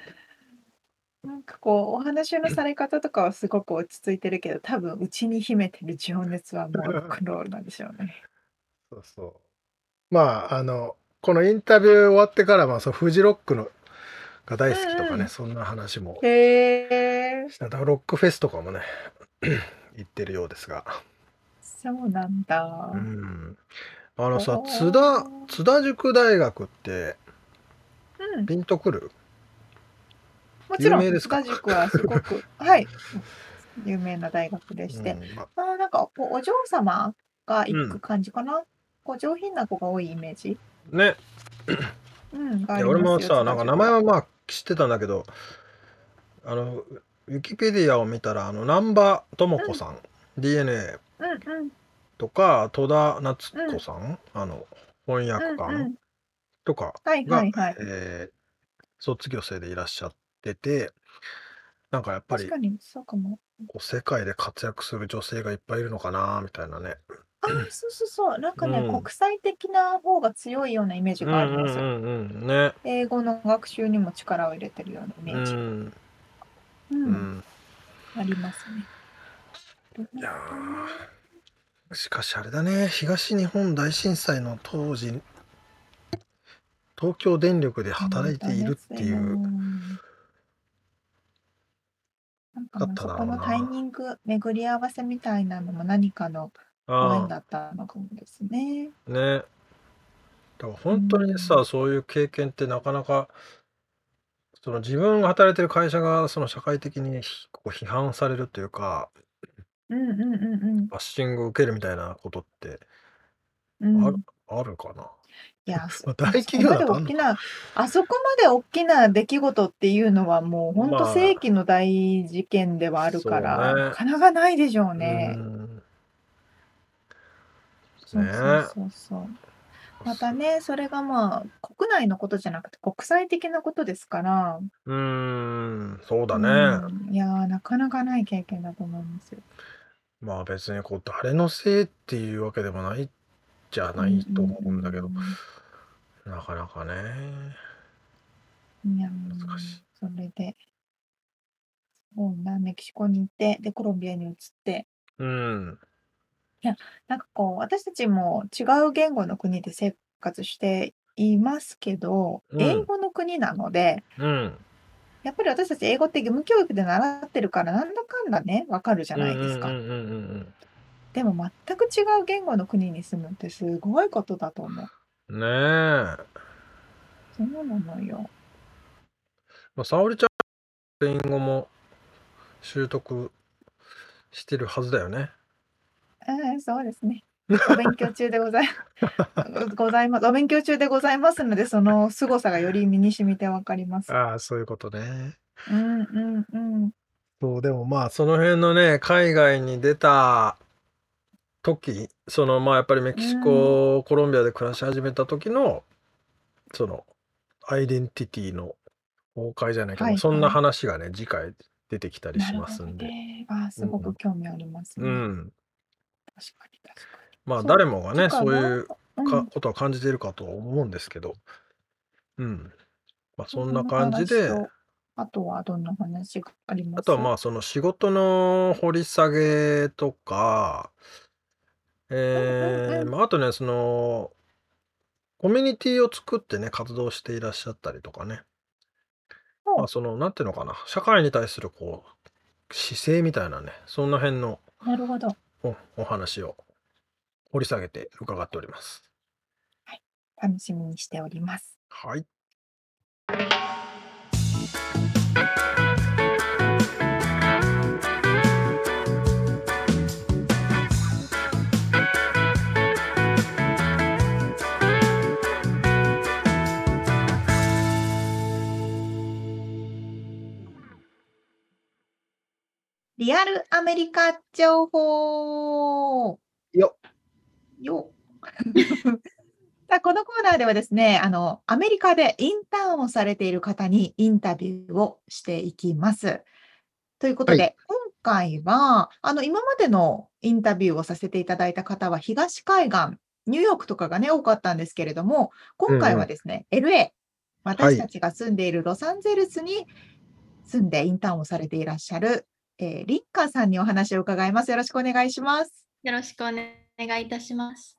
なんかこう、お話のされ方とかはすごく落ち着いてるけど、多分内に秘めてる情熱はもうロックンロールなんでしょうね。そうそう。まあ、あの、このインタビュー終わってから、まあ、そのフジロックのがう大好きとかね、んうん。そんな話も。した。だロックフェスとかもね、行ってるようですが。そうなんだ。うん。あのさ、ほ津田、お。津田塾大学ってうん。ピンとくる？もちろん、津田塾はすごく、はい、有名な大学でして、うん、ま、あーなんかおお嬢様がうん。行く感じかな？こう上品な子が多いイメージ、ね。うん、俺もさ、なんか名。前はまあ知ってたんだけど、あの、ウィキペディアを見たら、あの、南波智うん、子さん、DNA うん、うん、とか、戸田夏うん、子さん、あの、翻訳うん、う官ん。とかはいはが、いはい。えー卒業生でいらっしゃってて、なんかやっぱり、確かに、そうかも。こう世界で活躍する女性がいっぱいいるのかな、みたいなね。ああ、そうそうそう。なんうかね、ん。国際的な方が強いようなイメージうんがあります。うんうんうん。ね。英語の学習にも力を入れてるようなイメうージ。ん。う、うんん。ありますね。なるいやしかしあれだね、東日本大震災の当時、東京電力で本働い当ている。っていう、なんかだっもうそこのタイミな。ング、巡り合わせみたいなのも何かのご縁あだったのかもですね。あ、ね。だからう本当にさ、ん。そういう経験ってなかなか、その自分が働いてる会社がその社会的にひこう批判されるというか、うんうんうんうん。バッシングを受けるみたいなことってうある、ん。あるかな？いや、そ大企業までだとあんのか。大きな、あそこまで大きな出来事っていうのはもう本当ま世あ、紀の大事件ではあるそうから、なね。かなかないでしょううね。ん。そうそうねそうそう。またね、それがまあ、国内のことじゃなくて国際的なことですから、うーん、そううだね。ん、いやー、なかなかない経験だと思いますよ。まあ別にこう誰のせいっていうわけでもないじゃうなんいとうん思うんだけど、うなかなかね、ん。いや難しい。ー、それで、そうな、メキシコに行って、で、コロンビアに移って、うん。いや、なんかこう、私たちも違う言語の国で生活していますけど、うん。英語の国なので、うん。やっぱり私たち英語って義務教育で習ってるから、なんだかんだね、わかるじゃうんうないですか。んうんうんうんでも全く違う言語の国に住むってすごいことだと思う。うん。ねえ。そうなのよ。まあ、沙織ちゃん、スペイン語も習得してるはずだよね。えー、そうですね。お勉強中でござい ございます。お勉強中でございますので、その凄さがより身に染みてわかります。ああ、そういうことね。うんうんうん。そう、でもまあ、その辺のね、海外に出た時、そのまあやっぱりメキシうん。コ、コロンビアで暮らし始めた時の、その、アイデンティティの崩壊じゃないけど、はいそんなはい。話がね、次回出てきたりしますんで。ね。あー、すうん。ごく興味ありますうね。ん。確かに確かに。まあ、誰もがね。そういううん。かことは感じているかと思うんですけど、うん。まあ、そんな感じで、あとはどんな話がありまあとはすまあ、その仕事の掘り下げとか、えーまあ、あとね、その、コミュニティを作ってね、活動していらっしゃったりとかね。ほうまあ、その、なんていうのかな、社会に対するこう、姿勢みたいなね、そんな辺のなるほど。おお話を掘り下げて伺っております。楽しみにしております。はい。リアルアメリカ情報。よよ さあこのコーナーではですねあのアメリカでインターンをされている方にインタビューをしていきます。ということで、は今回はあの今までのインタビューをさせていただいた方は東海岸ニューヨークとかがね多かったんですけれども今回はですね、LA 私たちが住んでいるロサンゼルスに住んでインターンをされていらっしゃる、えーリッカーさんにお話を伺います。よろしくお願いします。よろしくお願いいたします。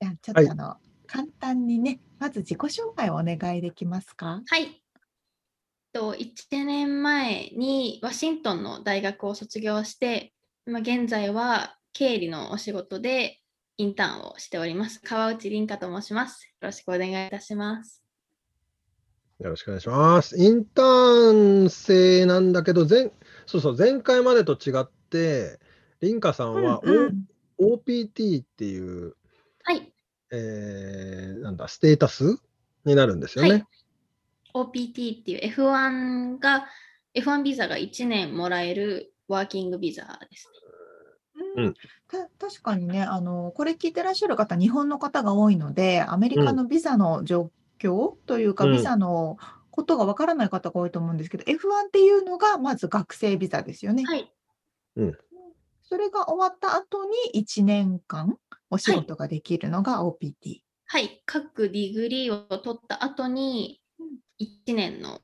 じゃあちょっはいとあの、簡単にね、まず自己紹介をお願いできますか？はい。と1年前にワシントンの大学を卒業して、今現在は経理のお仕事でインターンをしております。川内凛香と申します。よろしくお願いいたします。よろしくお願いします。インターン生なんだけど、前そうそう、前回までと違って、リンカさんは、うんうん O- OPT っていう、はい。えーなんだ、ステータスになるんですよね。はい OPT っていう F1 が、F1 ビザが1年もらえるワーキングビザですね。うんた確かにねあの、これ聞いてらっしゃる方、日本の方が多いので、アメリカのビザの状況というか、うんビザのことがわからない方が多いと思うんですけど、F1 っていうのがまず学生ビザですよね。はい。それが終わった後に1年間お仕事ができるのが OPT。はい、各 degree を取った後に1年の、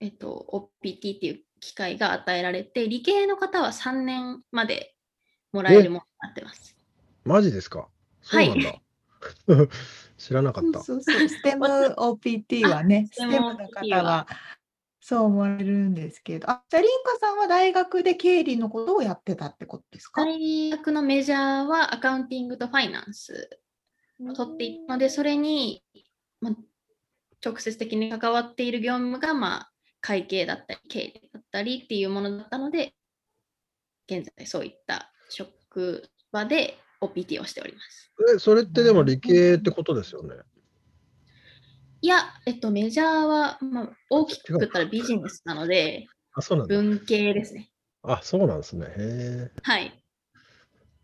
えっと、OPT っていう機会が与えられて、理系の方は3年までもらえるものになってます。マジですか？そうなんだ。知らなかった。そうそうそう、ステム OPT はね、ステ STEM ムの方はそう思われるんですけど、あ、じゃあ、リンカさんは大学で経理のことをやってたってことですか？大学のメジャーはアカウンティングとファイナンス。を取っていたので、それに、まあ、直接的に関わっている業務が、まあ、会計だったり、経理だったりっていうものだったので、現在そういった職場で OPT をしております。えそれってでも理系ってことですよね？いや、えっと、メジャーは、まあ、大きく言ったらビジネスなので、あ、そうなんだ。文系ですね。あ、そうなんですね。へえ、はい。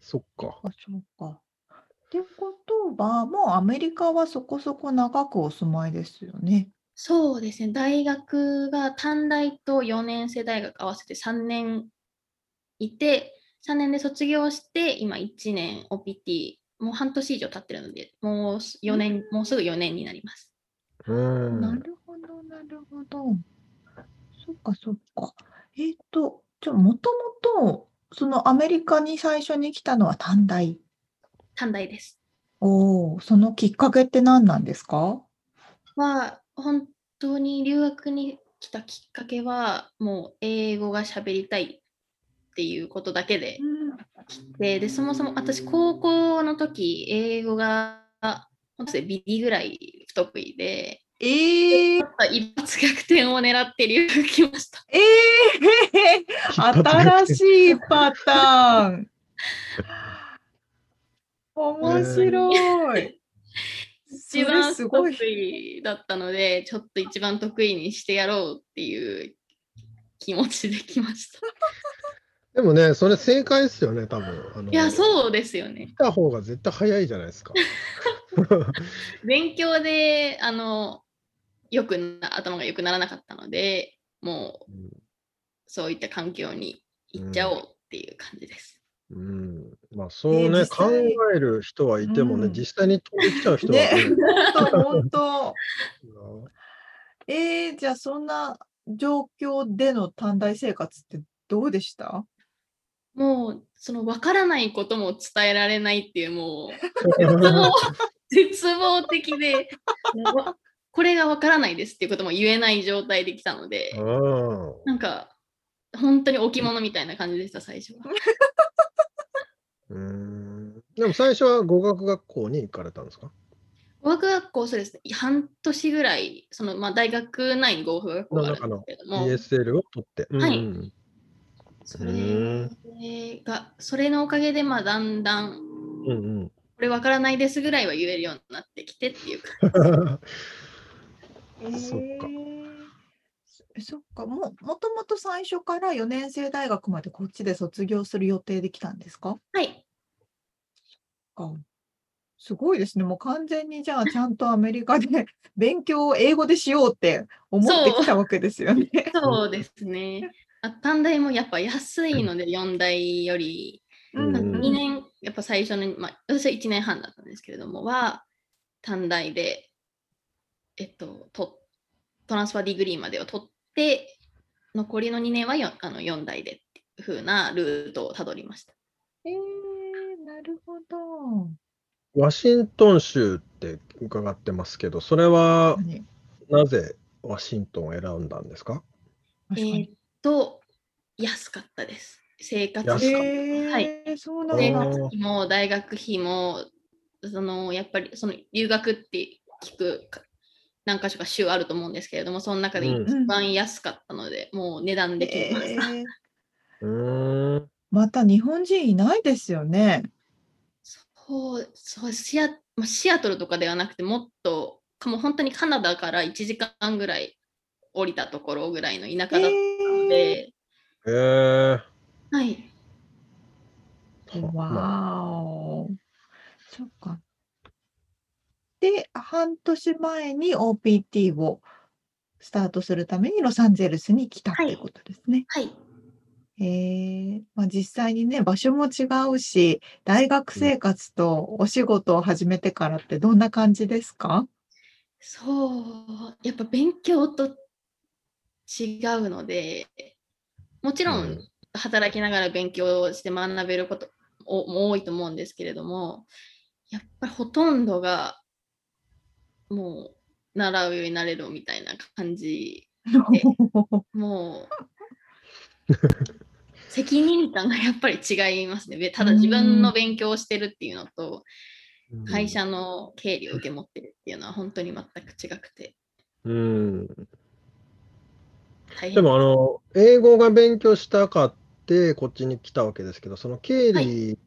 そっか。あ、そうか。ってことは、もうアメリカはそこそこ長くお住まいですよね。そうですね。大学が短大と4年生大学合わせて3年いて、3年で卒業して、今1年 OPT、もう半年以上経ってるので、もう4年、もうすぐ4年になります。うーん。なるほど、なるほど。そっか、そっか。えっと、じゃあ、もともと、そのアメリカに最初に来たのは短大？短大です。おお、そのきっかけって何なんですか？は、本当に留学に来たきっかけは、もう英語が喋りたいっていうことだけでででそもそも私高校の時英語が本当にビリぐらい不得意でええちょっと一発逆転を狙って留学来ました。ええ新しいパターン。面白い。一番。得意だったのでちょっと一番得意にしてやろうっていう気持ちで来ました。でもね、それ正解ですよね、多分。あのいやそうですよね来。た方が絶対早いじゃないですか。勉強であのよくな頭が良くならなかったのでもううんそういった環境に行っちゃおうっていう感じです。うん、まあそうね、えー実考際える人はいてもね、うん実際に飛んできちゃう人はねね、本 当本当。うんえー、じゃあそんな状況での短大生活ってどうでした？その分からないことも伝えられないっていうもう 絶望的でこれが分からないですっていうことも言えない状態で来たのでうん。なんか本当に置物みたいな感じでした最初は。うん。でも最初は語学学校に行かれたんですか？語学学校そうですね。半年ぐらいその、まあ、大学内に語学学校があるんですけれども。ESL を取って。はいうんそれがそれのおかげでまあだんだんうんうん。これわからないですぐらいは言えるようになってきてっていうか。そっか。そそっか。ももともと最初から4年生大学までこっちで卒業する予定できたんですか？はい。か。すごいですね。もう完全にじゃあちゃんとアメリカで 勉強を英語でしようって思ってきたわけですよね。そうですね。あ短大もやっぱ安いので4大より。うんなんかうん。2年やっぱ最初の、まあ、私は1年半だったんですけれどもは短大でえっとと transfer degree までを取って残りの2年はよあの4大でっていう風なルートをたどりました。えー、なるほど。ワシントン州って伺ってますけど、それは何なぜワシントンを選んだんですか？確かに。えーっと安かったです。生活安かったえーはいそうなん生だ。活費も大学費もそのやっぱりその留学って聞くか何か所か州あると思うんですけれどもその中でうん一番安かったので、もう値段で決めました。また日本人いないですよね。そうそうシアまあシアトルとかではなくてもっとかもう本当にカナダから1時間ぐらい降りたところぐらいの田舎だったので、えー、はい。わーお。そっか。で、半年前に OPT をスタートするためにロサンゼルスに来たってい。うことですね。はい。えー。まあ、実際にね、場所も違うし、大学生活とお仕事を始めてからってどんな感じですか？そう。やっぱ勉強と違うのでもちろん、うん。働きながら勉強して学べることおも多いと思うんですけれどもやっぱりほとんどがもう習うようになれるみたいな感じ もう責任感がやっぱり違いますね。べただ自分の勉強をしてるっていうのと会社の経理を受け持ってるっていうのは本当に全く違くて。うん。でも、あの、英語が勉強したかって、こっちに来たわけですけど、その経は理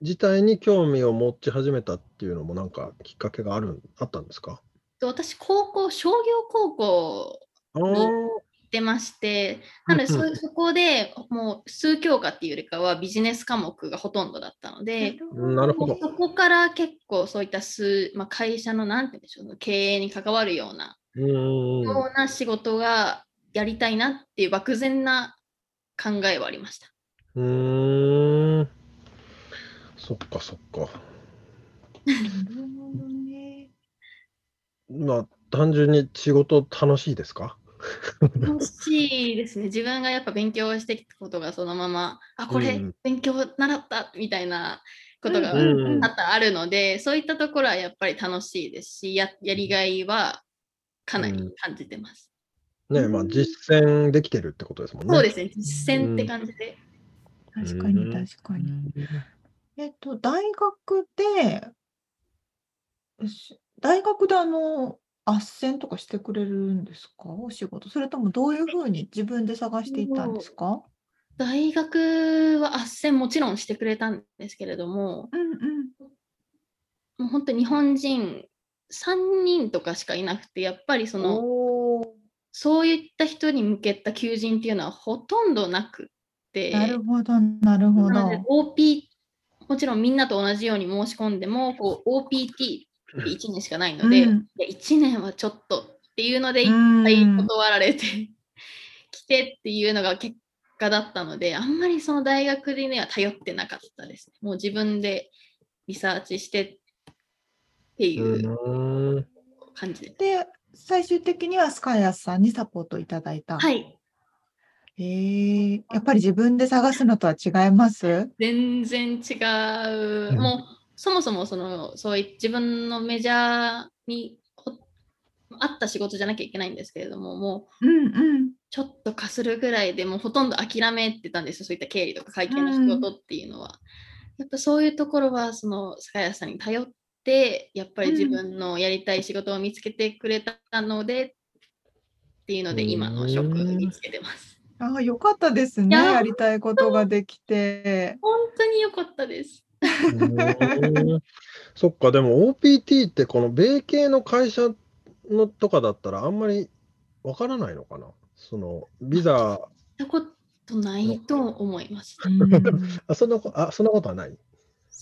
自体に興味を持ち始めたっていうのも、なんかきっかけがある、あったんですか？と私高校商業高校ああ、行ってましてなのでそそこでもう数教科っていうよりかはビジネス科目がほとんどだったのでなるほど。そこから結構そういった数、まあ、会社のなんて言うんでしょうね経営に関わるような。ような仕事がやりたいなっていう漠然な考えはありました。うーん。そっかそっか。なるほどね。まあ、単純に仕事楽しいですか？楽しいですね。自分がやっぱ勉強してきたことがそのまま、あ、これうん勉強習ったみたいなことがうんうん多々あるので、そういったところはやっぱり楽しいですし、ややりがいはかなり感じてます。ね、まあ実践できてるってことですもんね。そうですね、実践って感じで。確かにうん確かに。えっと、大学で、し大学であの、斡旋とかしてくれるんですか？お仕事。それともどういうふうに自分で探していったんですか？大学は斡旋もちろんしてくれたんですけれども、うんうん。もう本当に日本人3人とかしかいなくて、やっぱりその、そういった人に向けた求人っていうのはほとんどなくって、なるほど、なるほど。OP、もちろんみんなと同じように申し込んでも、こう OPT って1年しかないので、うんいや1年はちょっとっていうので、いっうんぱい断られて 来てっていうのが結果だったので、あんまりその大学には頼ってなかったですね。もう自分でリサーチしてっていう。感じで。で、最終的にはスカイアスさんにサポートいただいた。はい。へえ、やっぱり自分で探すのとは違います？全然違う。うんもうそもそもそのそうい自分のメジャーにほ合った仕事じゃなきゃいけないんですけれども、もううんうん。ちょっとかするぐらいでもうほとんど諦めてたんですよ、そういった経理とか会計の仕事っていうのは。やっぱそういうところは、その酒屋さんに頼って、やっぱり自分のやりたい仕事を見つけてくれたので、っていうので、今の職を見つけてます。ああ、よかったですね。いややりたいことができて。本当に良かったです。そっか、でも OPT ってこの米系の会社のとかだったらあんまりわからないのかな？そのビザ、やったことないと思います。あそんなこあそんなことはない？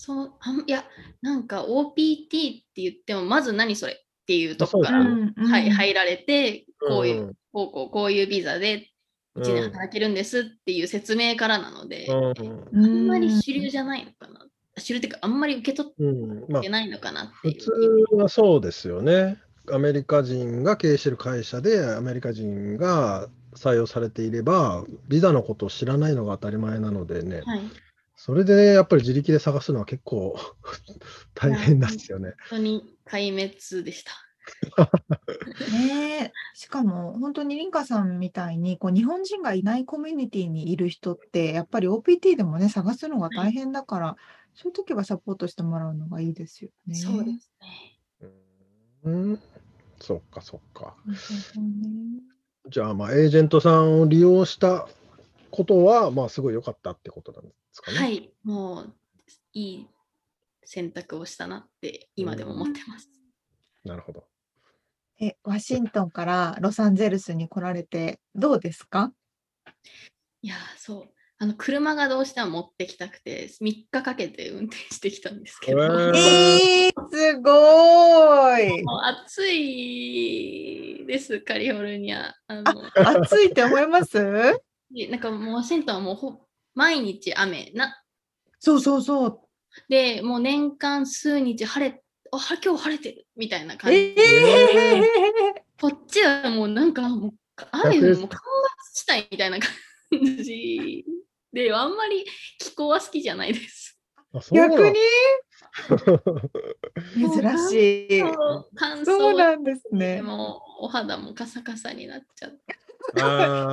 そうあんいや、なんか OPT って言っても、まず何それっていうとこかあら、はい、入られて、こういう、うんこうこうこういうビザで1年働けるんですっていう説明からなので、うん。あんまり主流じゃないのかな。主流っていうか、あんまり受け取うん。まあってないのかなっていう。普通はそうですよね。アメリカ人が経営している会社でアメリカ人が採用されていれば、ビザのことを知らないのが当たり前なのでね、はい、それでやっぱり自力で探すのは結構 大変なんですよね。本当に壊滅でした。ねえ、しかも本当にリンカさんみたいにこう日本人がいないコミュニティにいる人ってやっぱり OPT でもね探すのが大変だから、そういう時はサポートしてもらうのがいいですよね。そうですね。うん、そっかそっか。なるほどね。じゃあ、まあ、エージェントさんを利用したことは、まあ、すごい良かったってことなんですかね。はい、もういい選択をしたなって今でも思ってます。なるほど。え、ワシントンからロサンゼルスに来られてどうですか？いやー、そう。あの車がどうしても持ってきたくて、3日かけて運転してきたんですけど、えー、すごーい。暑いです、カリフォルニア。あの暑いって思います？でなんかもうワシントンはもうほ毎日雨な。そうそうそう。で、もう年間数日晴れ、あ、は今日晴れてるみたいな感じえで。えこっちはもうなんかもう雨よりも干ばつしたいみたいな感じで、あんまり気候は好きじゃないです。逆に？珍しい。そう乾燥そうなんですでね。もお肌もカサカサになっちゃって。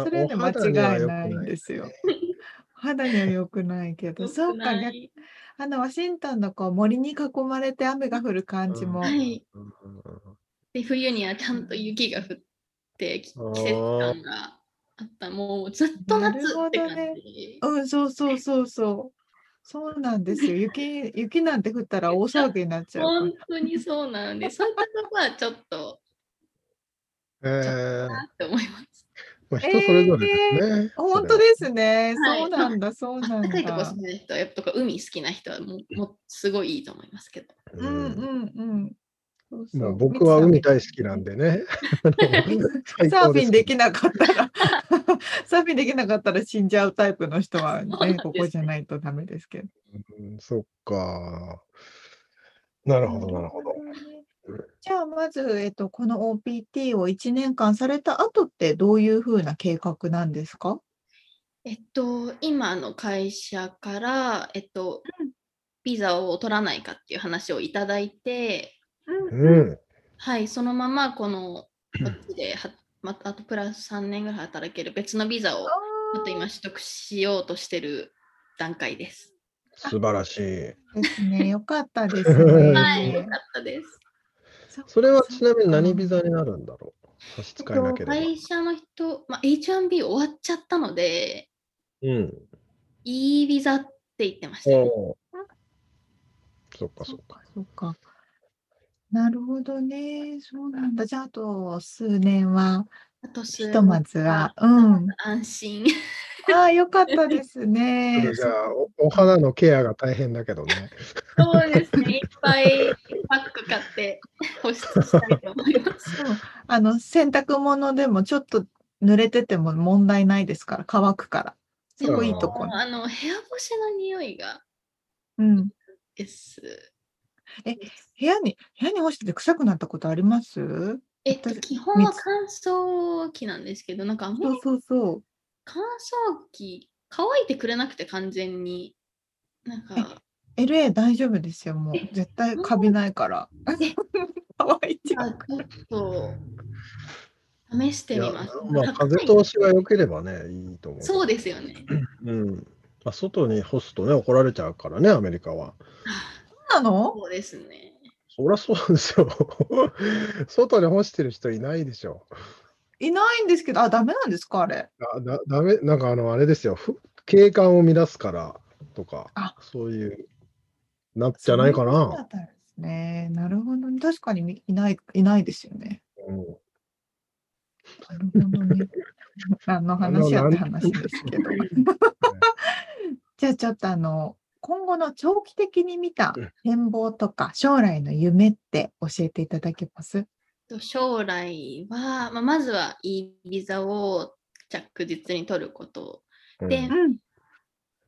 それで間違いないんですよ。肌には良くないけど、良そうか、くな逆いあのワシントンのこう森に囲まれて雨が降る感じも。はい。うんで、冬にはちゃんと雪が降って、き季節感があった。もうずっと夏って感なるほどじ。うん、そうそうそうそう。そうなんですよ。雪、雪なんて降ったら大騒ぎになっちゃうから。本当にそうなんで、そういったとこはちょっと えーなって思います。まあ、人それぞれですね。本当ですね。はいそうなんだ、そうなん暖かいとこだ好。きな人は、やっぱとか海好きな人はもうもうすごいいいと思いますけど。うんうんうん。そうそうまあ、僕は海大好きなんでね。サーフィンでききなかったら、サーフィンできなかったら死んじゃうタイプの人はね、そうなんですねここじゃないとダメですけど。うん、そっか。なるほど、なるほど。じゃあまず、えっと、この OPT を1年間された後ってどういうふうな計画なんですか？えっと、今の会社から、えっとうん、ビザを取らないかっていう話をいただいて、うん。はい、そのままこの こっちではまたあとプラス3年ぐらい働ける別のビザをちょっと今取得しようとしてる段階です。素晴らしい。ですね。よかったですうんね。はい、よかったです。それはちなみに何ビザになるんだろう？差し支えなければ。会社の人、まあ、H1B 終わっちゃったので、うん。いいビザって言ってましたよ。おーそっかそっか。そうか。なるほどね。そうなんだ。じゃあ、あと数年は、あと数ひとまずは、うん。安心。ああ、よかったですねと。じゃあお、お肌のケアが大変だけどね。そうですね。いっぱいパック買って保湿したいと思います。あの、洗濯物でもちょっと濡れてても問題ないですから、乾くから。すごいいいとこ。あの、部屋干しの匂いがうん。です。部屋に、部屋に干してて臭くなったことあります？えっと、私基本は乾燥機なんですけど、なんかあんまりそうそうそう。乾燥機乾いてくれなくて完全になんか LA 大丈夫ですよ、もう。絶対カビないから。乾いちゃう。あちょっと試してみます。まあ、風通しが良ければね、いいと思う。そうですよね。うん。まあ、外に干すとね、怒られちゃうからね、アメリカは。なの？そうですね。そりゃそうですよ。外に干してる人いないでしょ。いないんですけど、あ、ダメなんですか、あれ？あだダメなんかあの、あれですよ。ふ景観を乱すからとかあ、そういう、なじゃないかな。ったんですね。なるほどね。確かにみいない、いないですよね。うんなるほどね。何の話やって話ですけど。じゃあちょっとあの、今後の長期的に見たうん展望とか将来の夢って教えていただけます？と将来は、まあ、まずはいいビザを着実に取ること。でうん。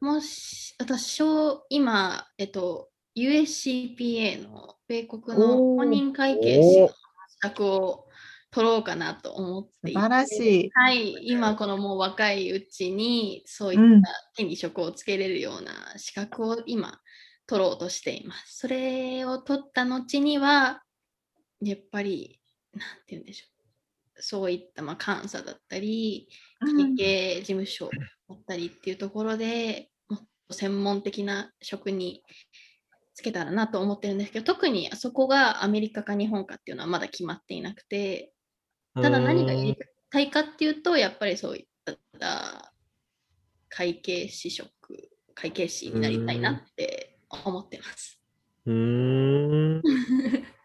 もし、私、小今、えっと、USCPA の米国のおー公認会計士の資格を取ろうかなと思っていて。素晴らしい。はい、今このもう若いうちにそういっうんた手に職をつけれるような資格を今取ろうとしています。それを取った後にはやっぱりなんて言うんでしょう。そういったまあ監査だったりうん。会計事務所だったりっていうところでもっと専門的な職につけたらなと思ってるんですけど特にそこがアメリカか日本かっていうのはまだ決まっていなくてただ何がやりたいかっていうと、やっぱりそういった会計士職、会計士になりたいなって思ってます。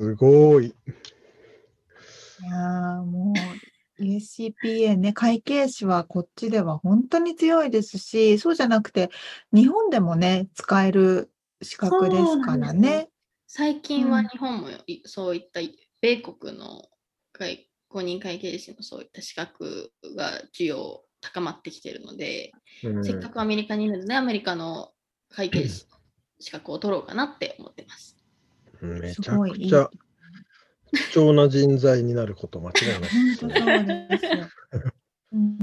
すごい。いやーもう USCPA ね、会計士はこっちでは本当に強いですし、そうじゃなくて、日本でもね、使える資格ですからねね。最近うんは日本もいそういった米国の会公認会計士のそういった資格が需要高まってきているので、うんせっかくアメリカにいるので、アメリカの会計士の資格を取ろうかなって思ってます。めちゃくちゃ貴重な人材になること間違いないです本当ね。そうですよ。うん、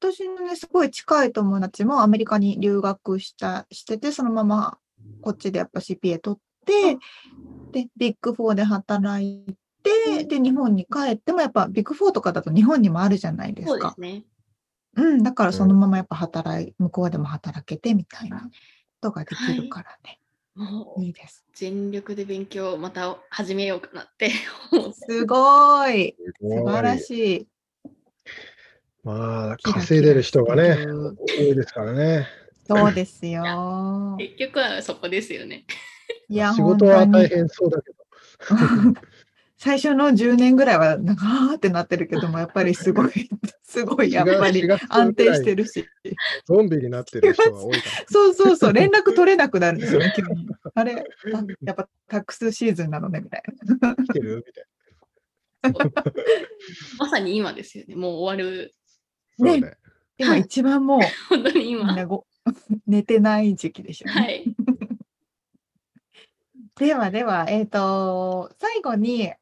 私のね、すごい近い友達もアメリカに留学したしてて、そのままこっちでやっぱ CPA 取って、で、ビッグフォーで働いて、で、日本に帰ってもやっぱビッグフォーとかだと日本にもあるじゃないですかそうです。ね。うん、だからそのままやっぱ働い、向こうでも働けてみたいなことができるからね。もういいです。全力で勉強をまた始めようかなって すごい素晴らしい。まあ、稼いでる人がね多いですからね。そうですよ。結局はそこですよね。いや、仕事は大変そうだけど。最初の10年ぐらいはなんかあーってなってるけどもやっぱりすごい すごいやっぱ4り月安定してるしゾンビになってる人が多いかそうそうそう連絡取れなくなるんですよね急にあれあやっぱタックスシーズンなのねみたいなら来てるみたいまさに今ですよね。もう終わる。な。そうね。今一番もう本当に今。なご寝てない時期でしょうね、はい。ではではえっ、と最後に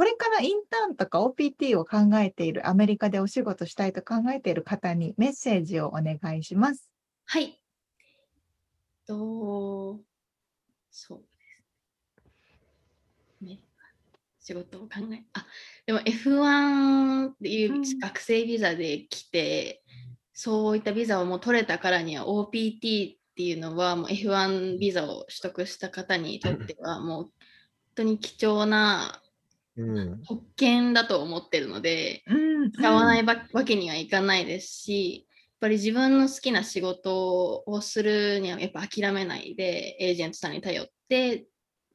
これからインターンとか OPT を考えているアメリカでお仕事したいと考えている方にメッセージをお願いしますはい。と、そうですね。仕事を考え、あ、でも F1 っていううん学生ビザで来て、そういったビザをもう取れたからには OPT っていうのはもう F1 ビザを取得した方にとってはもう本当に貴重なうん。特権だと思ってるので、うん使わないばわけにはいかないですし、やっぱり自分の好きな仕事をするにはやっぱ諦めないで、エージェントさんに頼って、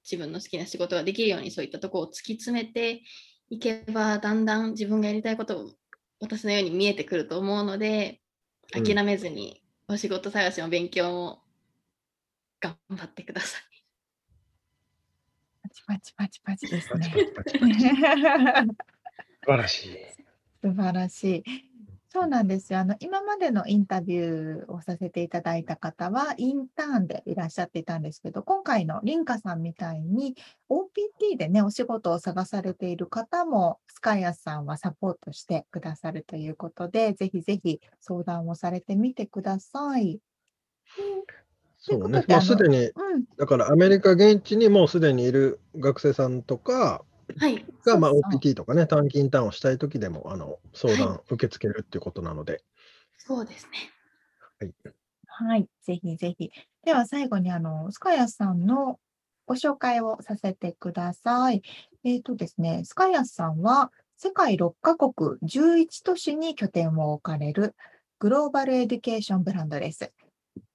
自分の好きな仕事ができるようにそういったところを突き詰めていけば、だんだん自分がやりたいことを私のように見えてくると思うので、うん諦めずにお仕事探しも勉強も頑張ってください。パチパチパチですね 素晴らしい。素晴らしい。そうなんですよ。あの、今までのインタビューをさせていただいた方は、インターンでいらっしゃっていたんですけど、今回のリンカさんみたいに、OPT でね、お仕事を探されている方も、スカイアスさんはサポートしてくださるということで、ぜひぜひ相談をされてみてください。そうね。もうすでに、うん、だからアメリカ現地にもうすでにいる学生さんとかはい。が、まあ、OPT とかね、短期インターンをしたいときでも、あの、相は談受け付けるっていうことなので、そうですね。はい、ぜひぜひ。では最後にあのスカイアスさんのご紹介をさせてください。えっ、とですね、スカイアスさんは世界6カ国11都市に拠点を置かれるグローバルエデュケーションブランドです。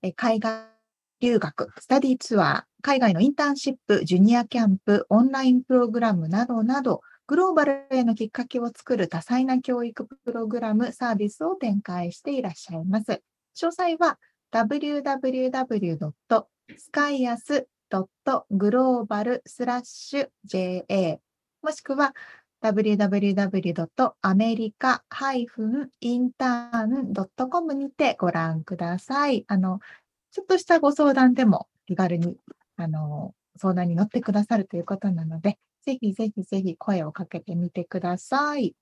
え海外留学、スタディツアー、海外のインターンシップ、ジュニアキャンプ、オンラインプログラムなどなど、グローバルへのきっかけを作る多彩な教育プログラム、サービスを展開していらっしゃいます。詳細は www.skyas.global スラッシュ JA もしくは www.america-intern.com にてご覧ください。あの、ちょっとしたご相談でも気軽にあの相談に乗ってくださるということなので、ぜひぜひぜひ声をかけてみてください。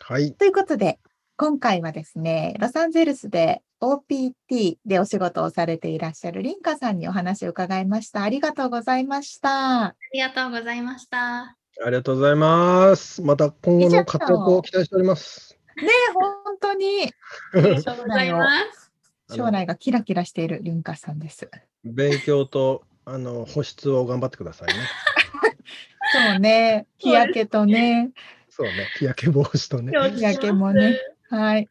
はい。ということで、今回はですね、ロサンゼルスで OPT でお仕事をされていらっしゃるリンカさんにお話を伺いました。ありがとうございました。ありがとうございました。ありがとうございます。また今後の活躍を期待しております。ねえ、本当にありがとうございます。将来がキラキラしているリンカさんです。勉強とあの保湿を頑張ってくださいね。そうね、日焼けとね、そうね。日焼け防止とね。日焼けもね。はい。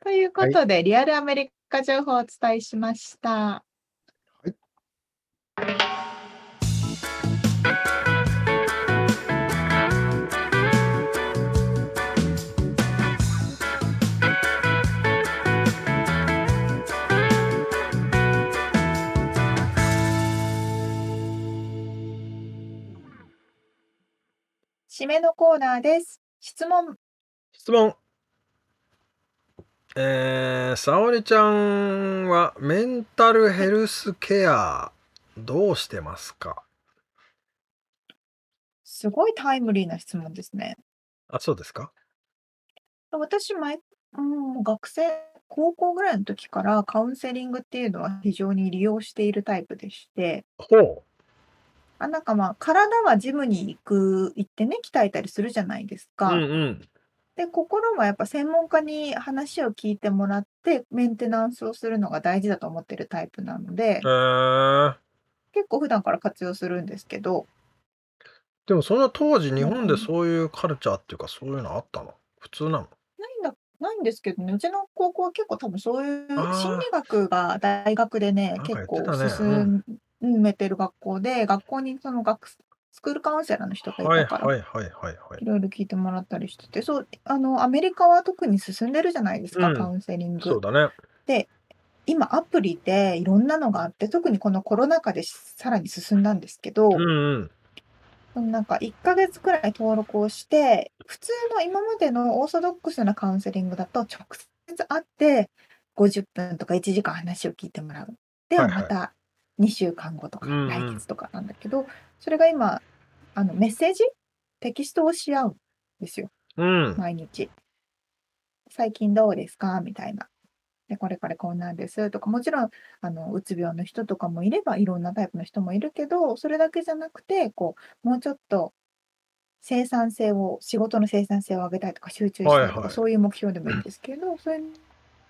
ということで、リアルアメリカ情報をお伝えしました。締めのコーナーです。質問。質問。えー、沙織ちゃんはメンタルヘルスケアどうしてますか？すごいタイムリーな質問ですね。あ、そうですか？私前、うん、学生、高校ぐらいの時からカウンセリングっていうのは非常に利用しているタイプでして、ほあなんかまあ体はジムに行く、行ってね、鍛えたりするじゃないですう。か。うんうん。で、心はやっぱ専門家に話を聞いてもらって、メンテナンスをするのが大事だと思ってるタイプなのでえ、ー、結構普段から活用するんですけど、でもその当時日本でうん。そういうカルチャーっていうかそういうのあったの？普通なの？ないんだ、ないんですけどね、うちの高校は結構多分そういう心理学が大学でね、なんか結構言ってたね。進めてる学校で、学校にその学スクールカウンセラーの人がはいいたから、はいはいはいはい。いろいろ聞いてもらったりしてて、そう、あの、アメリカは特に進んでるじゃないですか、うん。カウンセリング。そうだね。今、アプリでいろんなのがあって、特にこのコロナ禍でさらに進んだんですけど、うんうん。なんか1ヶ月くらい登録をして、普通の今までのオーソドックスなカウンセリングだと直接会って50分とか1時間話を聞いてもらう。でははいはい。また2週間後とかうんうん。来月とかなんだけど、それが今、あのメッセージ？テキストをし合うんですよ、うん。毎日。最近どうですか？みたいな。で、これこれこんなんですとか、もちろん、あの、うつ病の人とかもいれば、いろんなタイプの人もいるけど、それだけじゃなくて、こう、もうちょっと生産性を、仕事の生産性を上げたいとか、集中したいとか、はいはい。そういう目標でもいいんですけど、そういう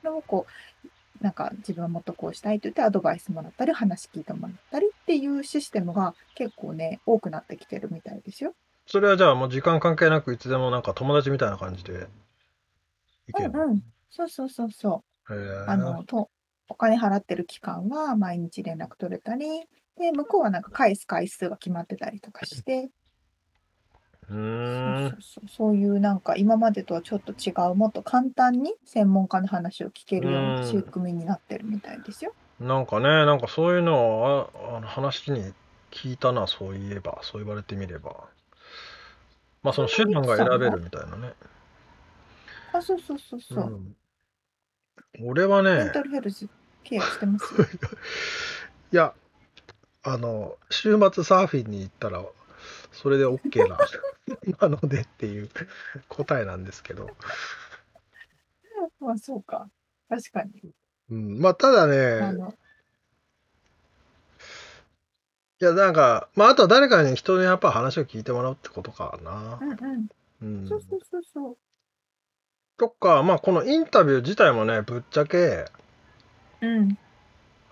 のをこう、なんか自分はもっとこうしたいと言ってアドバイスもらったり、話聞いてもらったりっていうシステムが結構ね、多くなってきてるみたいですよ。それはじゃあもう時間関係なくいつでもなんか友達みたいな感じでいけうんうん。そうそうそうそう。へーあの、と、お金払ってる期間は毎日連絡取れたり、で、向こうはなんか返す回数が決まってたりとかして、うそうそうそうそういうなんか今までとはちょっと違う、もっと簡単に専門家の話を聞けるよううなん仕組みになってるみたいですよ。なんかねなんかそういうのをああの話に聞いたなそういえばそう言われてみればまあその手段が選べるみたいなねあ、そうそうそうそう。ん、俺はねメンタルヘルスケアしてます？よ。いやあの週末サーフィンに行ったらそれで OK なな のでっていう答えなんですけど、まあ、そうか。確かに。うん、まあただあねの、いやなんかまああとは誰かに人にやっぱ話を聞いてもらうってことかなう、んうん。うん、そうそうそうそう。とかまあこのインタビュー自体もねぶっちゃけうん。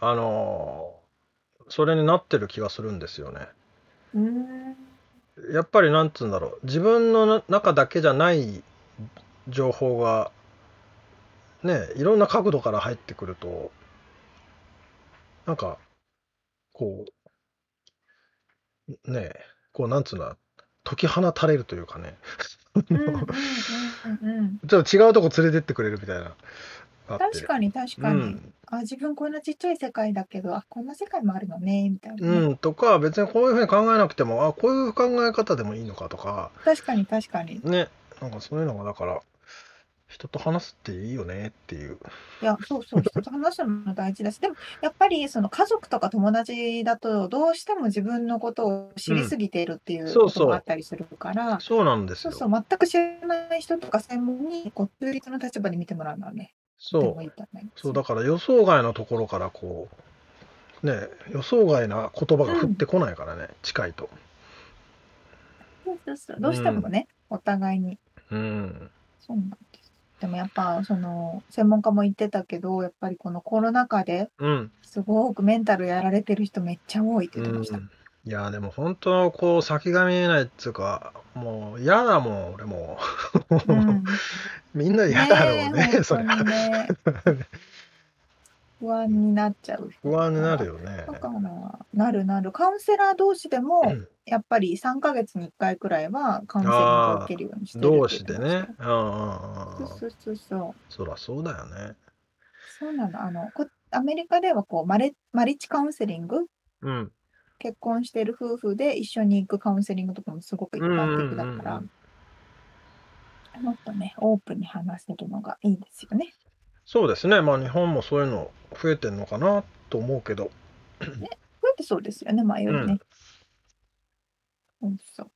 あのそれになってる気がするんですよね。うーん。やっぱりなんつうんだろう。自分のな中だけじゃない情報がねいろんな角度から入ってくるとなんかこうねえこうなんつうんだ解き放たれるというかね。ちょっと違うとこ連れてってくれるみたいなあって確かに確かに。うん。あ、自分こんなちっちゃい世界だけど、あ、こんな世界もあるのね、みたいなね、うん、とか別にこういうふうに考えなくてもあこういう考え方でもいいのかとか。確かに確かに。ねなんかそういうのがだから人と話すっていいよねっていう。いや、そうそう、人と話すのも大事だし、でも、やっぱり、その家族とか友達だと、どうしても自分のことを知りすぎているっていうそうそう。ことがあったりするから、そうなんですよ。そうそう、全く知らない人とか専門に、こう、中立の立場に見てもらうのはね、そう。もいいと思います。そうだから予想外のところからこうね予想外な言葉が降ってこないからね、近いと。そうそうそう。どうしてもね、お互いに。うん。そうなんです。でもやっぱ、その、専門家も言ってたけど、やっぱりこのコロナ禍でうん、すごくメンタルやられてる人めっちゃ多いってう言ってました。ん、いやでも本当こう先が見えないっつうかもう嫌だもん俺もうんみんな嫌だろうねねえそれ本当にね。不安になっちゃう。不安になるよねだから、なるなる。カウンセラー同士でも、うんやっぱり3ヶ月に1回くらいはカウンセリングを受けるようにしてるって言同てましたでねうんうんうんそうそうそうそう。そらそうだよねそうなの。あの、こアメリカではこうマレ、マリッジカウンセリングうん結婚してる夫婦で一緒に行くカウンセリングとかもすごく一般的だから、もっとね、オープンに話せるのがいいですよね。そうですねまあ日本もそういうの増えてんのかなと思うけどこうやってそうですよね、前よりね。うん、そう。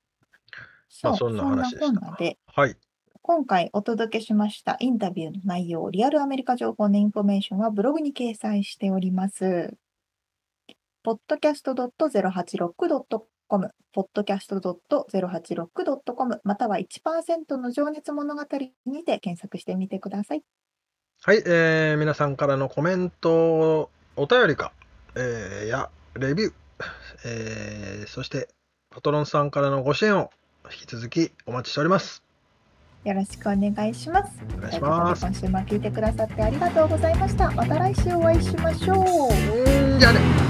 そう、まあそんな話でしたで、はい今回お届けしましたインタビューの内容、リアルアメリカ情報のインフォメーションはブログに掲載しております。podcast.086.com、podcast.086.com、または1%の情熱物語にて検索してみてください。はい、えー皆さんからのコメント、お便りか、えーやレビュー、えーそしてパトロンさんからのご支援を引き続きお待ちしております。よろしくお願いします。お願いしま。です今週も聞いてくださってありがとうございました。また来週お会いしましょう。うんじゃあね。